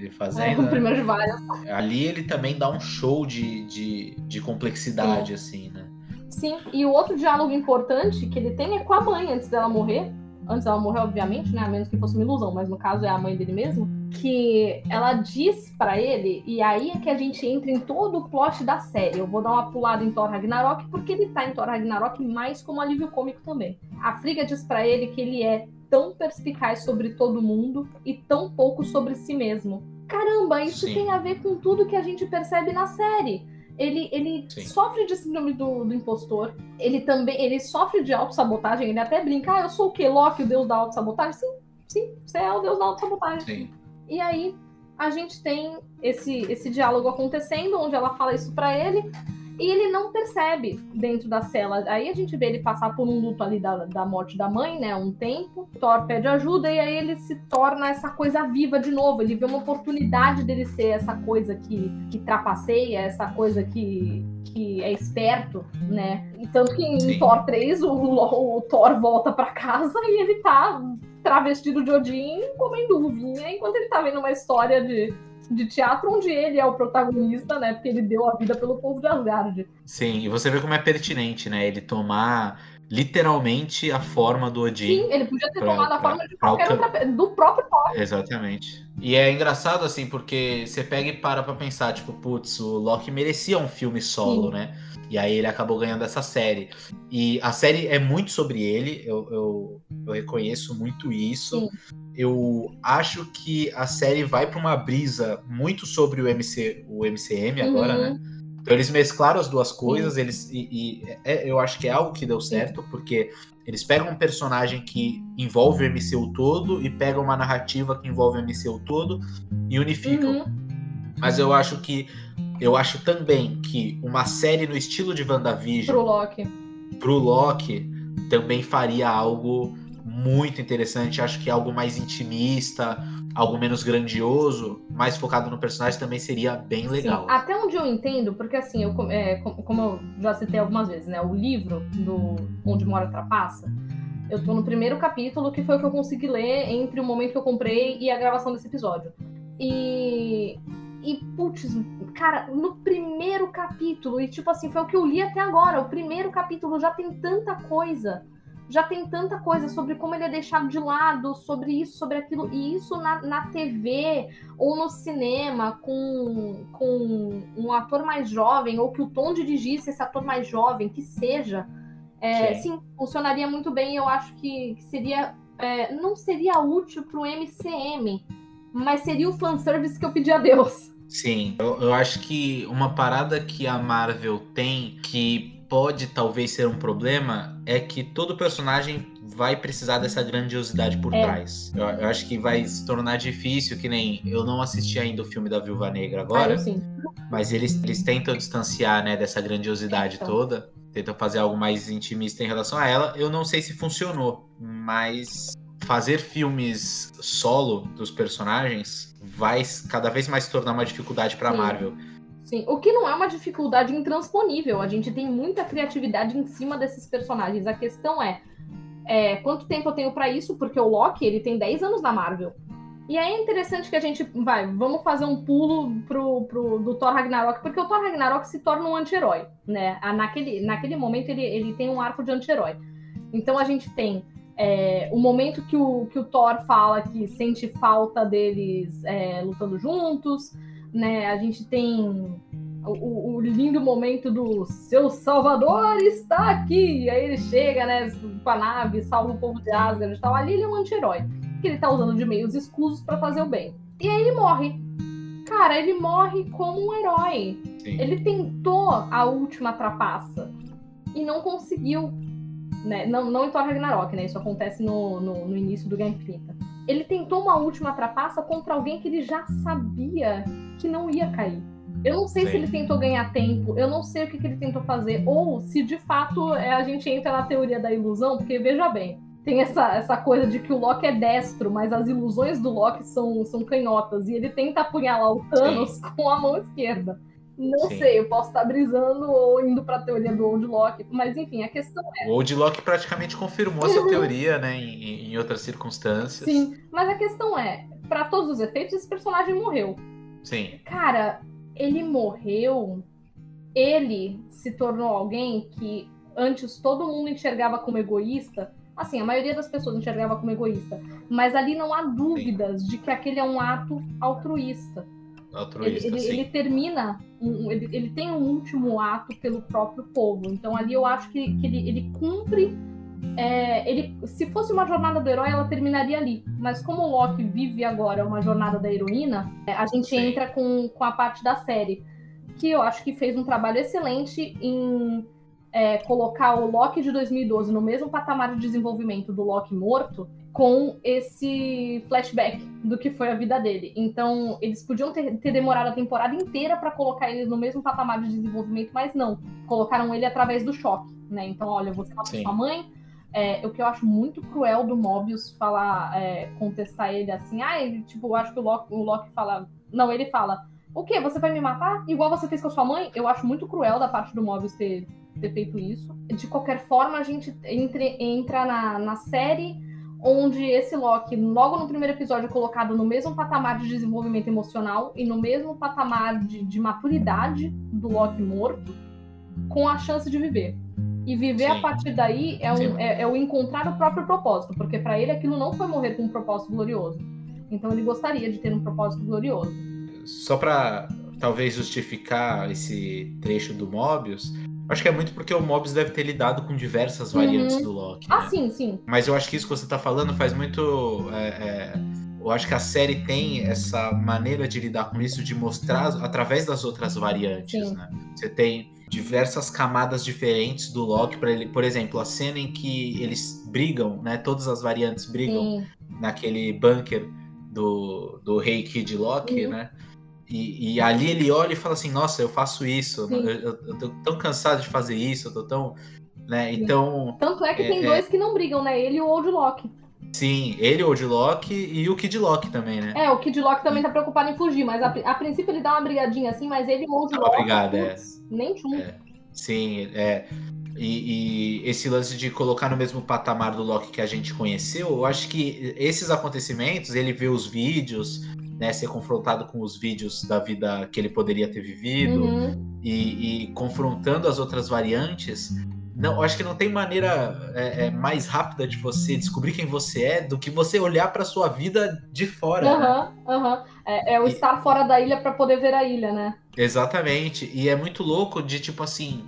ele ele fazendo. É, o primeiro de vários. Ali ele também dá um show de, de, de complexidade, Sim. assim, né? Sim, e o outro diálogo importante que ele tem é com a mãe antes dela morrer. Antes dela morrer, obviamente, né? A menos que fosse uma ilusão, mas no caso é a mãe dele mesmo. Que ela diz para ele, e aí é que a gente entra em todo o plot da série. Eu vou dar uma pulada em Thor Ragnarok, porque ele tá em Thor Ragnarok mais como alívio cômico também. A Frigga diz para ele que ele é tão perspicaz sobre todo mundo e tão pouco sobre si mesmo. Caramba, isso Sim. tem a ver com tudo que a gente percebe na série ele, ele sofre de síndrome do, do, impostor. Ele também ele sofre de autossabotagem. Ele até brinca: ah, eu sou o quê? Loki, o deus da autossabotagem? Sim, sim, você é o deus da autossabotagem. E aí a gente tem esse, esse diálogo acontecendo, onde ela fala isso para ele. E ele não percebe dentro da cela. Aí a gente vê ele passar por um luto ali da, da morte da mãe, né? Um tempo. Thor pede ajuda e aí ele se torna essa coisa viva de novo. Ele vê uma oportunidade dele ser essa coisa que, que trapaceia, essa coisa que, que é esperto, né? Tanto que em Sim. Thor 3 o, o, o Thor volta para casa e ele tá travestido de Odin comendo uvinha enquanto ele tá vendo uma história de de teatro onde ele é o protagonista, né? Porque ele deu a vida pelo povo de Asgard. Sim, e você vê como é pertinente, né? Ele tomar literalmente a forma do Odin. Sim, ele podia ter pra, tomado a forma de qualquer outra, do próprio Thor. Exatamente. E é engraçado, assim, porque você pega e para pra pensar, tipo, putz, o Loki merecia um filme solo, Sim. né? E aí ele acabou ganhando essa série. E a série é muito sobre ele, eu, eu, eu reconheço muito isso. Sim. Eu acho que a série vai para uma brisa muito sobre o, MC, o MCM agora, uhum. né? Então eles mesclaram as duas coisas, eles e, e é, eu acho que é algo que deu certo, porque eles pegam um personagem que envolve o MCU todo e pegam uma narrativa que envolve o MCU todo e unificam. Uhum. Mas eu acho que eu acho também que uma série no estilo de WandaVision. Pro Loki. Pro Loki também faria algo muito interessante. Acho que algo mais intimista, algo menos grandioso, mais focado no personagem também seria bem legal. Sim, até onde eu entendo, porque assim, eu, é, como eu já citei algumas vezes, né? O livro do Onde Mora Trapaça, eu tô no primeiro capítulo, que foi o que eu consegui ler entre o momento que eu comprei e a gravação desse episódio. E e, putz, cara, no primeiro capítulo, e tipo assim, foi o que eu li até agora, o primeiro capítulo já tem tanta coisa, já tem tanta coisa sobre como ele é deixado de lado, sobre isso, sobre aquilo, e isso na, na TV ou no cinema com, com um ator mais jovem, ou que o Tom dirigisse esse ator mais jovem, que seja, é, sim. sim. funcionaria muito bem. Eu acho que, que seria. É, não seria útil para o MCM, mas seria o fanservice que eu pedi a Deus. Sim, eu, eu acho que uma parada que a Marvel tem que pode talvez ser um problema é que todo personagem vai precisar dessa grandiosidade por é. trás. Eu, eu, acho que vai se tornar difícil, que nem eu não assisti ainda o filme da Viúva Negra agora, ah, mas eles, eles tentam distanciar né, dessa grandiosidade então. toda, tentam fazer algo mais intimista em relação a ela. Eu não sei se funcionou, mas fazer filmes solo dos personagens vai cada vez mais se tornar uma dificuldade para Marvel. Sim, o que não é uma dificuldade intransponível. A gente tem muita criatividade em cima desses personagens. A questão é, é quanto tempo eu tenho para isso? Porque o Loki, ele tem 10 anos na Marvel. E aí é interessante que a gente vai, vamos fazer um pulo pro, pro, do Thor Ragnarok, porque o Thor Ragnarok se torna um anti-herói, né? Naquele, naquele momento ele, ele tem um arco de anti-herói. Então a gente tem é, o momento que o, que o Thor fala que sente falta deles é, lutando juntos, né? A gente tem o, o, lindo momento do seu Salvador está aqui. E aí ele chega, né, com a nave, salva o povo de Asgard e tal. Ali ele é um anti-herói, que ele tá usando de meios escusos para fazer o bem. E aí ele morre. Cara, ele morre como um herói. Sim. Ele tentou a última trapaça e não conseguiu né? Não, não em Thor Ragnarok, né? Isso acontece no, no, no início do Game Infinita. Ele tentou uma última trapaça contra alguém que ele já sabia que não ia cair. Eu não sei Sim. se ele tentou ganhar tempo, eu não sei o que, que ele tentou fazer, ou se de fato é, a gente entra na teoria da ilusão, porque veja bem, tem essa, essa coisa de que o Loki é destro, mas as ilusões do Loki são, são canhotas, e ele tenta apunhalar o Thanos Sim. com a mão esquerda. Não Sim. sei, eu posso estar brisando ou indo para a teoria do Old Lock, mas enfim, a questão é. O Old Lock praticamente confirmou essa teoria, né, em, em, outras circunstâncias. Sim, mas a questão é, para todos os efeitos, esse personagem morreu. Sim. Cara, ele morreu, ele se tornou alguém que antes todo mundo enxergava como egoísta, assim, a maioria das pessoas enxergava como egoísta, mas ali não há dúvidas de que aquele é um ato altruísta. Altruísta, ele, ele, ele termina, um, ele, ele tem um último ato pelo próprio povo. Então ali eu acho que, que ele, ele cumpre. É, ele, se fosse uma jornada do herói, ela terminaria ali. Mas como o Loki vive agora uma jornada da heroína, é, a gente Sim. entra com, com a parte da série. Que eu acho que fez um trabalho excelente em é, colocar o Loki de 2012 no mesmo patamar de desenvolvimento do Loki morto com esse flashback do que foi a vida dele. Então, eles podiam ter, ter demorado a temporada inteira para colocar ele no mesmo patamar de desenvolvimento, mas não. Colocaram ele através do choque, né? Então, olha, você matou sua mãe. É, o que eu acho muito cruel do Mobius falar, é, contestar ele assim, ah, ele, tipo, eu acho que o Loki, o Loki fala. Não, ele fala, o quê? Você vai me matar? Igual você fez com a sua mãe? Eu acho muito cruel da parte do Mobius ter ter feito isso. De qualquer forma, a gente entre, entra na, na série onde esse Loki, logo no primeiro episódio, é colocado no mesmo patamar de desenvolvimento emocional e no mesmo patamar de, de maturidade do Loki morto, com a chance de viver. E viver Sim. a partir daí é, um, é, é, o encontrar o próprio propósito, porque para ele aquilo não foi morrer com um propósito glorioso. Então ele gostaria de ter um propósito glorioso. Só para talvez justificar esse trecho do Mobius, Acho que é muito porque o Mobius deve ter lidado com diversas variantes uhum. do Loki. Ah, né? sim, sim. Mas eu acho que isso que você tá falando faz muito. É, é, eu acho que a série tem essa maneira de lidar com isso, de mostrar através das outras variantes, sim. né? Você tem diversas camadas diferentes do Loki para ele, por exemplo, a cena em que eles brigam, né? Todas as variantes brigam sim. naquele bunker do, do Rei Kid Loki, né? E, e, ali ele olha e fala assim, nossa, eu faço isso, eu, eu, eu, tô tão cansado de fazer isso, eu tô tão. Né? Então. Tanto é que é, tem dois é... que não brigam, né? Ele e o Old Loki. Sim, ele, o Old Loki e o Kid Loki também, né? É, o Kid Loki também tá preocupado em fugir, mas a, a princípio ele dá uma brigadinha assim, mas ele e o Old Loki. Brigada, é. Nem junto. É. Sim, é. E, e, esse lance de colocar no mesmo patamar do Loki que a gente conheceu, eu acho que esses acontecimentos, ele vê os vídeos, né, ser confrontado com os vídeos da vida que ele poderia ter vivido uhum. e, e, confrontando as outras variantes. Não, acho que não tem maneira é, é, mais rápida de você descobrir quem você é do que você olhar para sua vida de fora. Uhum, né? uhum. É, é, o e, estar fora da ilha para poder ver a ilha, né? Exatamente. E é muito louco de tipo assim,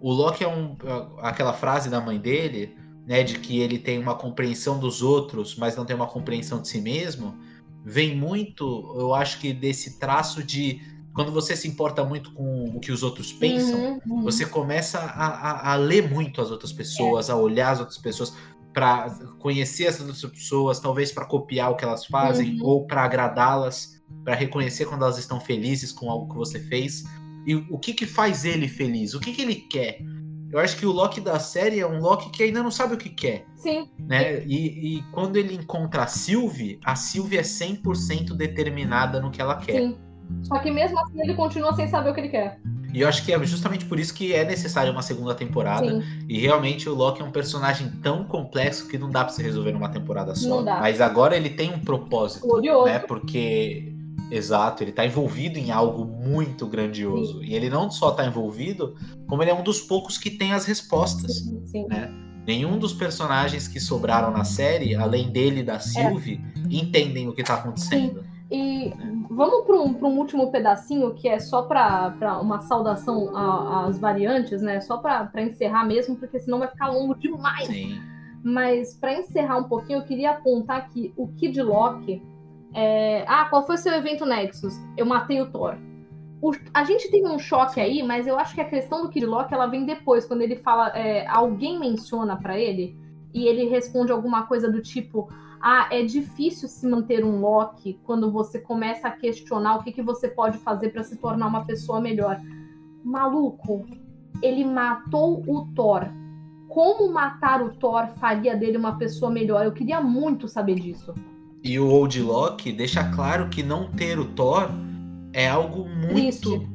o Loki é um aquela frase da mãe dele, né, de que ele tem uma compreensão dos outros, mas não tem uma compreensão de si mesmo vem muito, eu acho que desse traço de quando você se importa muito com o que os outros pensam, uhum, você começa a, a, a, ler muito as outras pessoas, é. a olhar as outras pessoas, para conhecer essas outras pessoas, talvez para copiar o que elas fazem uhum. ou para agradá-las, para reconhecer quando elas estão felizes com algo que você fez. E o que que faz ele feliz? O que que ele quer? Eu acho que o Loki da série é um Loki que ainda não sabe o que quer. Sim. Né? E, e quando ele encontra a Sylvie, a Sylvie é 100% determinada no que ela quer. Sim. Só que mesmo assim ele continua sem saber o que ele quer. E eu acho que é justamente por isso que é necessária uma segunda temporada. Sim. E realmente o Loki é um personagem tão complexo que não dá pra se resolver numa temporada só. Não dá. Mas agora ele tem um propósito. Glorioso. Né? Porque Exato, ele está envolvido em algo muito grandioso. Sim. E ele não só está envolvido, como ele é um dos poucos que tem as respostas. Sim, sim. Né? Nenhum dos personagens que sobraram na série, além dele e da Sylvie, é. entendem o que está acontecendo. E vamos para um, um, último pedacinho, que é só para uma saudação às variantes, né? Só para encerrar mesmo, porque senão vai ficar longo demais. Mas para encerrar um pouquinho, eu queria apontar que o Kid Loki é, ah, qual foi seu evento Nexus? Eu matei o Thor. O, a gente tem um choque aí, mas eu acho que a questão do Kid Loki ela vem depois, quando ele fala, é, alguém menciona para ele e ele responde alguma coisa do tipo: Ah, é difícil se manter um Loki quando você começa a questionar o que, que você pode fazer para se tornar uma pessoa melhor. Maluco, ele matou o Thor. Como matar o Thor faria dele uma pessoa melhor? Eu queria muito saber disso. E o Old Loki deixa claro que não ter o Thor é algo muito Triste.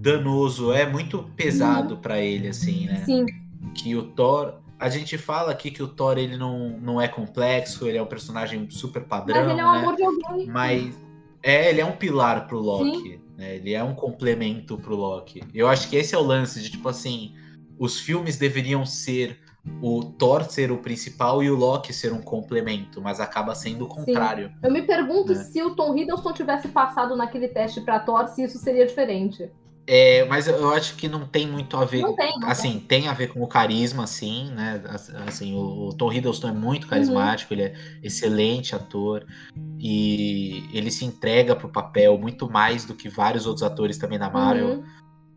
danoso, é muito pesado uhum. para ele, assim, né? Sim. Que o Thor. A gente fala aqui que o Thor ele não, não é complexo, ele é um personagem super padrão. Mas ele é um né? amor de alguém. Mas é, ele é um pilar pro Loki. Né? Ele é um complemento pro Loki. Eu acho que esse é o lance de, tipo assim, os filmes deveriam ser o Thor ser o principal e o Loki ser um complemento, mas acaba sendo o contrário. Sim. Eu me pergunto né? se o Tom Hiddleston tivesse passado naquele teste para Thor, se isso seria diferente. É, mas eu acho que não tem muito a ver. Não tem, não assim, tem. tem. a ver com o carisma, sim, né? Assim, o, o Tom Hiddleston é muito uhum. carismático, uhum. ele é excelente ator e ele se entrega pro papel muito mais do que vários outros atores também da Marvel. Uhum.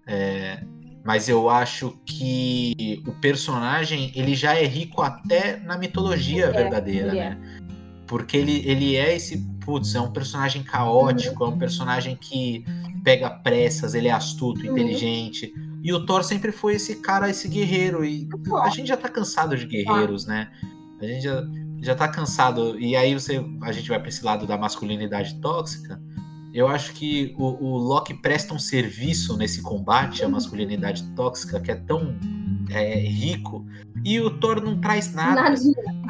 É, mas eu acho que o personagem ele já é rico até na mitologia é, verdadeira, né? Porque ele, ele é esse, putz, é um personagem caótico, uhum. é um personagem que pega pressas, ele é astuto, uhum. inteligente. E o Thor sempre foi esse cara, esse guerreiro. E a gente já tá cansado de guerreiros, né? A gente já, já tá cansado. E aí você, a gente vai pra esse lado da masculinidade tóxica. Eu acho que o, o Loki presta um serviço nesse combate à masculinidade tóxica que é tão é, rico. E o Thor não traz nada.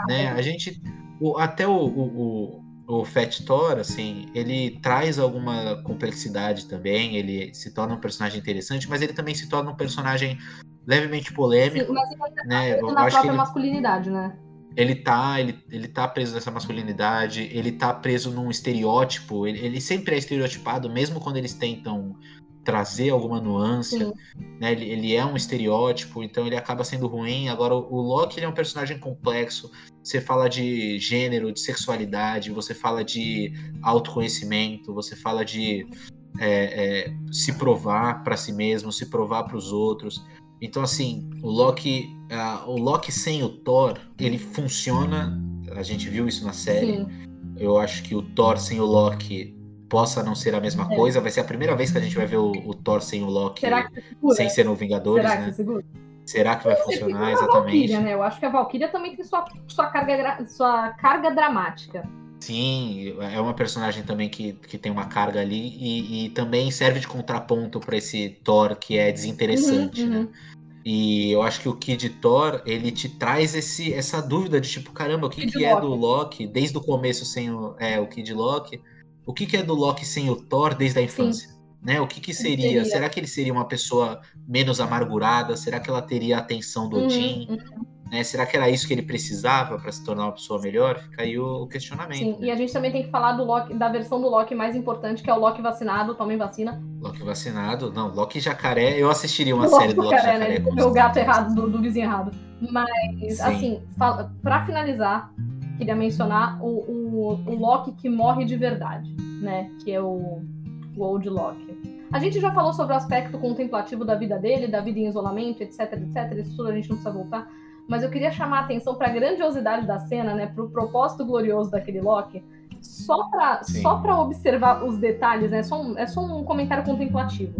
Né? A gente. O, até o, o, o Fat Thor, assim, ele traz alguma complexidade também, ele se torna um personagem interessante, mas ele também se torna um personagem levemente polêmico. Sim, mas ele ainda né? tá na própria ele, masculinidade, né? Ele tá, ele, ele tá preso nessa masculinidade, ele tá preso num estereótipo, ele, ele sempre é estereotipado, mesmo quando eles tentam trazer alguma nuance, né? Ele, ele, é um estereótipo, então ele acaba sendo ruim. Agora, o, o Loki é um personagem complexo. Você fala de gênero, de sexualidade, você fala de autoconhecimento, você fala de é, é, se provar para si mesmo, se provar para os outros. Então, assim, o Loki, uh, o Loki sem o Thor, ele funciona. A gente viu isso na série. Sim. Eu acho que o Thor sem o Loki possa não ser a mesma é. coisa. Vai ser a primeira vez que a gente vai ver o, o Thor sem o Loki sem ser no Vingadores, Será né? Que Será que vai funcionar exatamente? Valkyria, né? Eu acho que a Valkyria também tem sua, sua, carga, sua carga dramática. Sim, é uma personagem também que, que tem uma carga ali e, e também serve de contraponto para esse Thor que é desinteressante, uhum, né? Uhum. E eu acho que o Kid Thor, ele te traz esse, essa dúvida de tipo, caramba, o que, que é do Loki desde o começo sem o, é, o Kid Loki? o que, que é do Loki sem o Thor desde a infância? Né? O que, que seria? seria? Será que ele seria uma pessoa menos amargurada? Será que ela teria a atenção do uhum, Odin? Uhum. Né? Será que era isso que ele precisava para se tornar uma pessoa melhor? Fica aí o, questionamento. Sim, né? e a gente também tem que falar do Loki, da versão do Loki mais importante, que é o Loki vacinado, tomem vacina. Loki vacinado? Não, Loki jacaré, eu assistiria uma série do Loki jacaré. jacaré né? O gato errado, do, do, vizinho errado. Mas, Sim. assim, para finalizar, queria mencionar o, o, o Loki que morre de verdade, né? Que é o, o Old Loki. A gente já falou sobre o aspecto contemplativo da vida dele, da vida em isolamento, etc, etc. Isso tudo a gente não precisa voltar. Mas eu queria chamar a atenção para a grandiosidade da cena, né? Para o propósito glorioso daquele Loki. Só para só para observar os detalhes, né? Só um, é só um comentário contemplativo.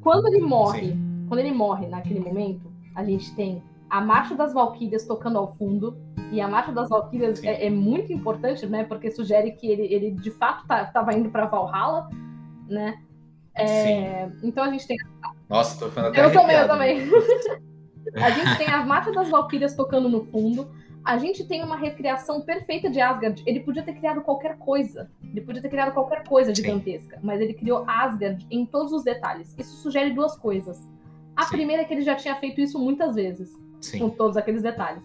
Quando ele morre, Sim. quando ele morre naquele momento, a gente tem a marcha das Valquírias tocando ao fundo, e a Marcha das Valquírias é, é, muito importante, né? Porque sugere que ele, ele de fato estava tá, indo para Valhalla, né? É, então a gente tem. Nossa, tô ficando até Eu também, eu também. a gente tem a Marcha das Valquírias tocando no fundo. A gente tem uma recriação perfeita de Asgard. Ele podia ter criado qualquer coisa. Ele podia ter criado qualquer coisa gigantesca. Sim. Mas ele criou Asgard em todos os detalhes. Isso sugere duas coisas. A Sim. primeira é que ele já tinha feito isso muitas vezes. Sim. Com todos aqueles detalhes.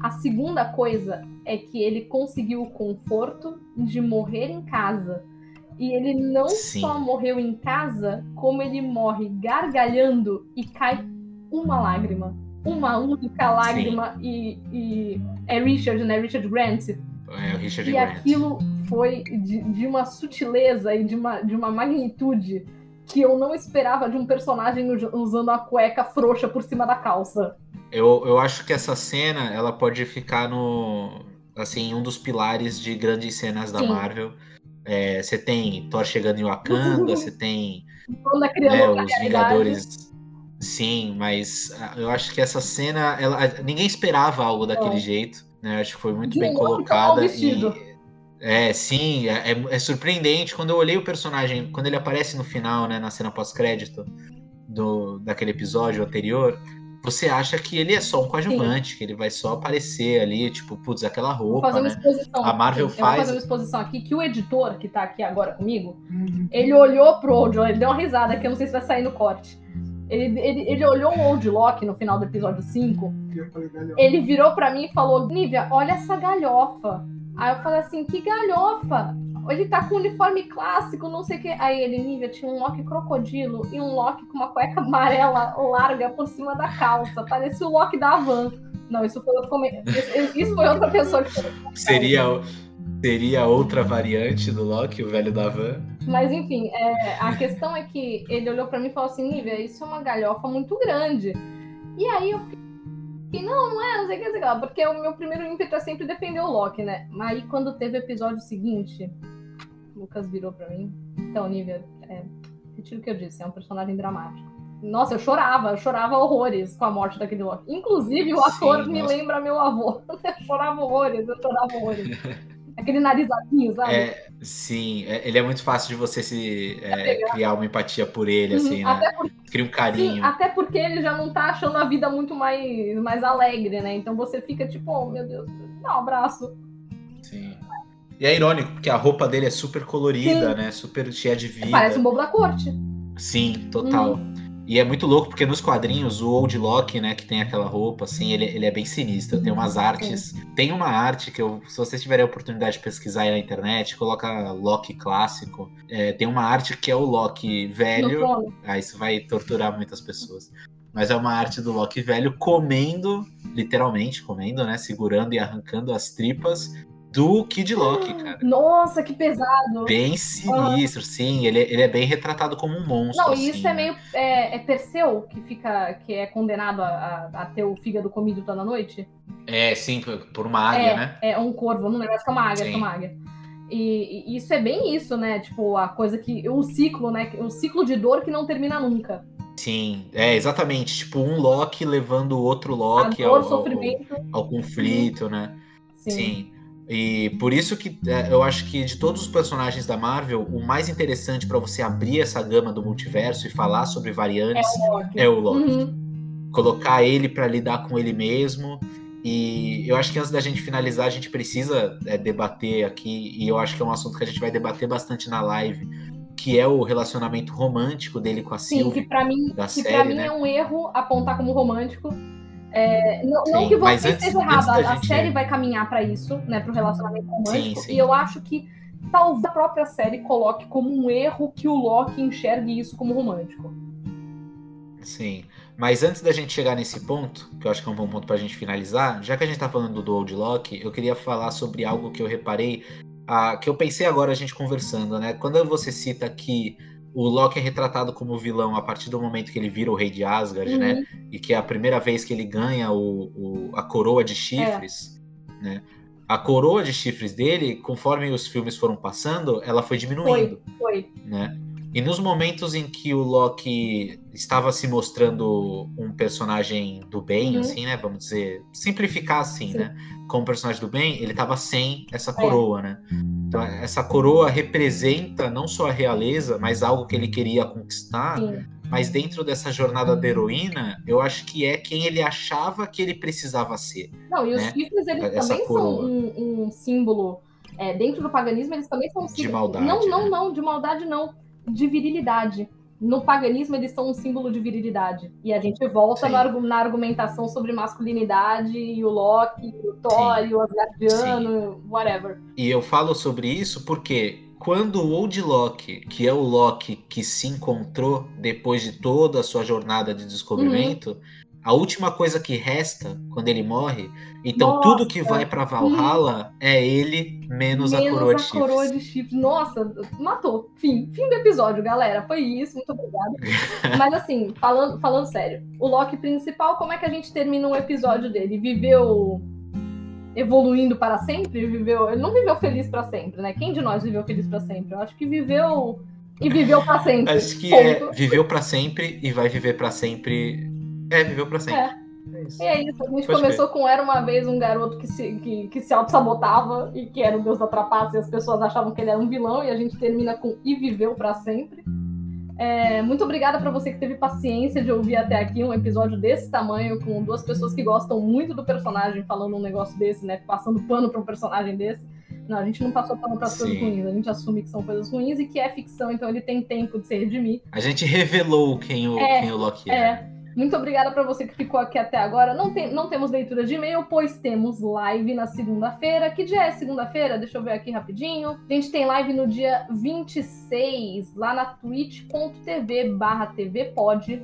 A segunda coisa é que ele conseguiu o conforto de morrer em casa. E ele não Sim. só morreu em casa, como ele morre gargalhando e cai uma lágrima. Uma única lágrima. E, e, é Richard, né? Richard Grant. É o Richard e Grant. aquilo foi de, de uma sutileza e de uma, de uma magnitude que eu não esperava de um personagem usando a cueca frouxa por cima da calça. Eu, eu acho que essa cena ela pode ficar no assim um dos pilares de grandes cenas da Sim. Marvel. É, você tem Thor chegando em Wakanda, você tem né, os Vingadores. Sim, mas ah, eu acho que essa cena, ela, ninguém esperava algo daquele é. jeito. Né? Eu acho que foi muito de bem colocada. E, é, sim, é, é, é, surpreendente. Quando eu olhei o personagem, quando ele aparece no final, né, na cena pós-crédito do daquele episódio anterior, você acha que ele é só um coadjuvante, Sim. que ele vai só aparecer ali, tipo, putz, aquela roupa, fazer uma né? Exposição, a Marvel faz... Eu vou fazer uma exposição aqui, que o editor, que tá aqui agora comigo, uhum. ele olhou pro Joe, ele deu uma risada, que eu não sei se vai sair no corte. Ele, ele, ele olhou o Old Lock no final do episódio 5. Ele virou para mim e falou: Nívia, olha essa galhofa. Aí eu falei assim: que galhofa? Ele tá com um uniforme clássico, não sei o que. Aí ele, Nívia, tinha um Loki crocodilo e um Loki com uma cueca amarela larga por cima da calça. Parecia o Loki da Van. Não, isso foi outro isso, isso foi outra pessoa que Seria, seria outra variante do Loki, o velho da Van. Mas enfim, é, a questão é que ele olhou para mim e falou assim: Nívia, isso é uma galhofa muito grande. E aí eu fiquei, não, não é, não sei o que, sei lá, porque o meu primeiro ímpeto é sempre defender o Loki, né? Mas aí quando teve o episódio seguinte, Lucas virou para mim. Então, Nívia, é, retiro o que eu disse, é um personagem dramático. Nossa, eu chorava, eu chorava horrores com a morte daquele Loki. Inclusive, o ator Sim, me nossa. lembra meu avô. Eu chorava horrores, eu chorava horrores. Aquele narizazinho, sabe? É, sim, é, ele é muito fácil de você se é, criar uma empatia por ele, uhum, assim, né? Porque, Cria um carinho. Sim, até porque ele já não tá achando a vida muito mais, mais alegre, né? Então você fica tipo, oh meu Deus, dá um abraço. Sim. E é irônico, porque a roupa dele é super colorida, Sim. né? Super cheia de vida. Parece um bobo da corte. Sim, total. Hum. E é muito louco, porque nos quadrinhos, o Old Loki, né, que tem aquela roupa, assim, ele, ele é bem sinistro. Tem umas artes. Tem uma arte que eu, se vocês tiverem a oportunidade de pesquisar aí na internet, coloca Loki clássico. É, tem uma arte que é o Loki velho. Ah, isso vai torturar muitas pessoas. Mas é uma arte do Loki velho comendo, literalmente comendo, né? Segurando e arrancando as tripas do Kid Loki, cara. Nossa, que pesado. Bem sinistro, ah. sim. Ele, ele é bem retratado como um monstro. Não, assim, isso é meio. É, é, Perseu que fica. que é condenado a, a, ter o fígado comido toda noite? É, sim, por uma águia, é, né? É, um corvo, não lembro, acho que é uma águia, é uma águia. E, e, isso é bem isso, né? Tipo, a coisa que. O ciclo, né? O ciclo de dor que não termina nunca. Sim, é exatamente. Tipo, um Loki levando o outro Loki dor, ao, ao, ao, conflito, né? Sim. sim. E por isso que é, eu acho que de todos os personagens da Marvel, o mais interessante para você abrir essa gama do multiverso e falar sobre variantes é o Loki. É o Loki. Uhum. Colocar ele para lidar com ele mesmo. E eu acho que antes da gente finalizar, a gente precisa é, debater aqui, e eu acho que é um assunto que a gente vai debater bastante na live, que é o relacionamento romântico dele com a Sim, Sylvie. Sim, que para mim, da que série, pra mim né? é um erro apontar como romântico é, não, sim, não, que você esteja errado, a, gente... série vai caminhar para isso, né, para o relacionamento romântico, sim, sim. e eu acho que talvez a própria série coloque como um erro que o Loki enxergue isso como romântico. Sim, mas antes da gente chegar nesse ponto, que eu acho que é um bom ponto para a gente finalizar, já que a gente está falando do Old Loki, eu queria falar sobre algo que eu reparei, ah, que eu pensei agora a gente conversando, né? Quando você cita que o Loki é retratado como vilão a partir do momento que ele vira o rei de Asgard, né? uhum. né? E que é a primeira vez que ele ganha o, o a coroa de chifres, é. né? A coroa de chifres dele, conforme os filmes foram passando, ela foi diminuindo. Foi, foi. Né? E nos momentos em que o Loki estava se mostrando um personagem do bem, uhum. assim, né? Vamos dizer, simplificar assim, Sim. né? Como personagem do bem, ele estava sem essa é. coroa, é. né? Então, essa coroa representa não só a realeza, mas algo que ele queria conquistar. Sim. Mas dentro dessa jornada da heroína, eu acho que é quem ele achava que ele precisava ser. Não, e os né? chifres, eles essa também coroa. são um, um símbolo. É, dentro do paganismo, eles também são um símbolo. De maldade. Não, não, né? não, de maldade não de virilidade. No paganismo, eles são um símbolo de virilidade. E a gente volta na, na, argumentação sobre masculinidade, e o Loki, o Thor, Sim. o Asgardiano, whatever. E eu falo sobre isso porque quando o Old Loki, que é o Loki que se encontrou depois de toda a sua jornada de descobrimento, uhum a última coisa que resta quando ele morre. Então Nossa. tudo que vai para Valhalla é ele menos, menos a coroa de chifres. coroa de chifres. Nossa, matou. Fim, fim do episódio, galera. Foi isso, muito obrigada. Mas assim, falando, falando sério, o Loki principal, como é que a gente termina um episódio dele? Viveu evoluindo para sempre? Viveu, ele não viveu feliz para sempre, né? Quem de nós viveu feliz para sempre? Eu acho que viveu e viveu para sempre. Acho que é, viveu para sempre e vai viver para sempre é, viveu pra sempre. É. É isso. É isso, a gente Pode começou ver. com Era uma vez um garoto que se, que, que se auto-sabotava e que era o deus da trapaça e as pessoas achavam que ele era um vilão, e a gente termina com E viveu para sempre. É, muito obrigada para você que teve paciência de ouvir até aqui um episódio desse tamanho, com duas pessoas que gostam muito do personagem falando um negócio desse, né? Passando pano para um personagem desse. Não, a gente não passou para outras coisas ruins, a gente assume que são coisas ruins e que é ficção, então ele tem tempo de se redimir. A gente revelou quem o, é, quem o Loki é. é. Muito obrigada para você que ficou aqui até agora. Não, tem, não temos leitura de e-mail, pois temos live na segunda-feira. Que dia é segunda-feira? Deixa eu ver aqui rapidinho. A gente tem live no dia 26, lá na twitch.tv barra tvpod.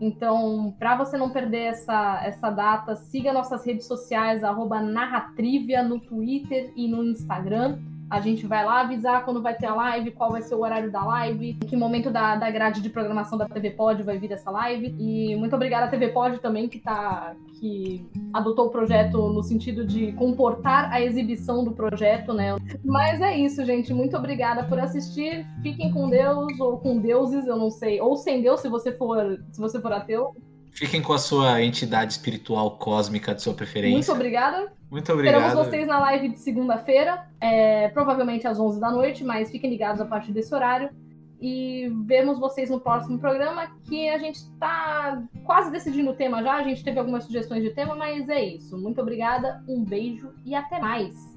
Então, para você não perder essa, essa data, siga nossas redes sociais, arroba Narratrivia no Twitter e no Instagram. A gente vai lá avisar quando vai ter a live, qual vai ser o horário da live, em que momento da, da grade de programação da TV Pod vai vir essa live. E muito obrigada à TV Pod também, que tá. que adotou o projeto no sentido de comportar a exibição do projeto, né? Mas é isso, gente. Muito obrigada por assistir. Fiquem com Deus, ou com deuses, eu não sei. Ou sem Deus, se você for, se você for ateu. Fiquem com a sua entidade espiritual cósmica de sua preferência. Muito obrigada. Muito obrigado. Esperamos vocês na live de segunda-feira, é, provavelmente às 11 da noite, mas fiquem ligados a partir desse horário. E vemos vocês no próximo programa, que a gente está quase decidindo o tema já. A gente teve algumas sugestões de tema, mas é isso. Muito obrigada, um beijo e até mais.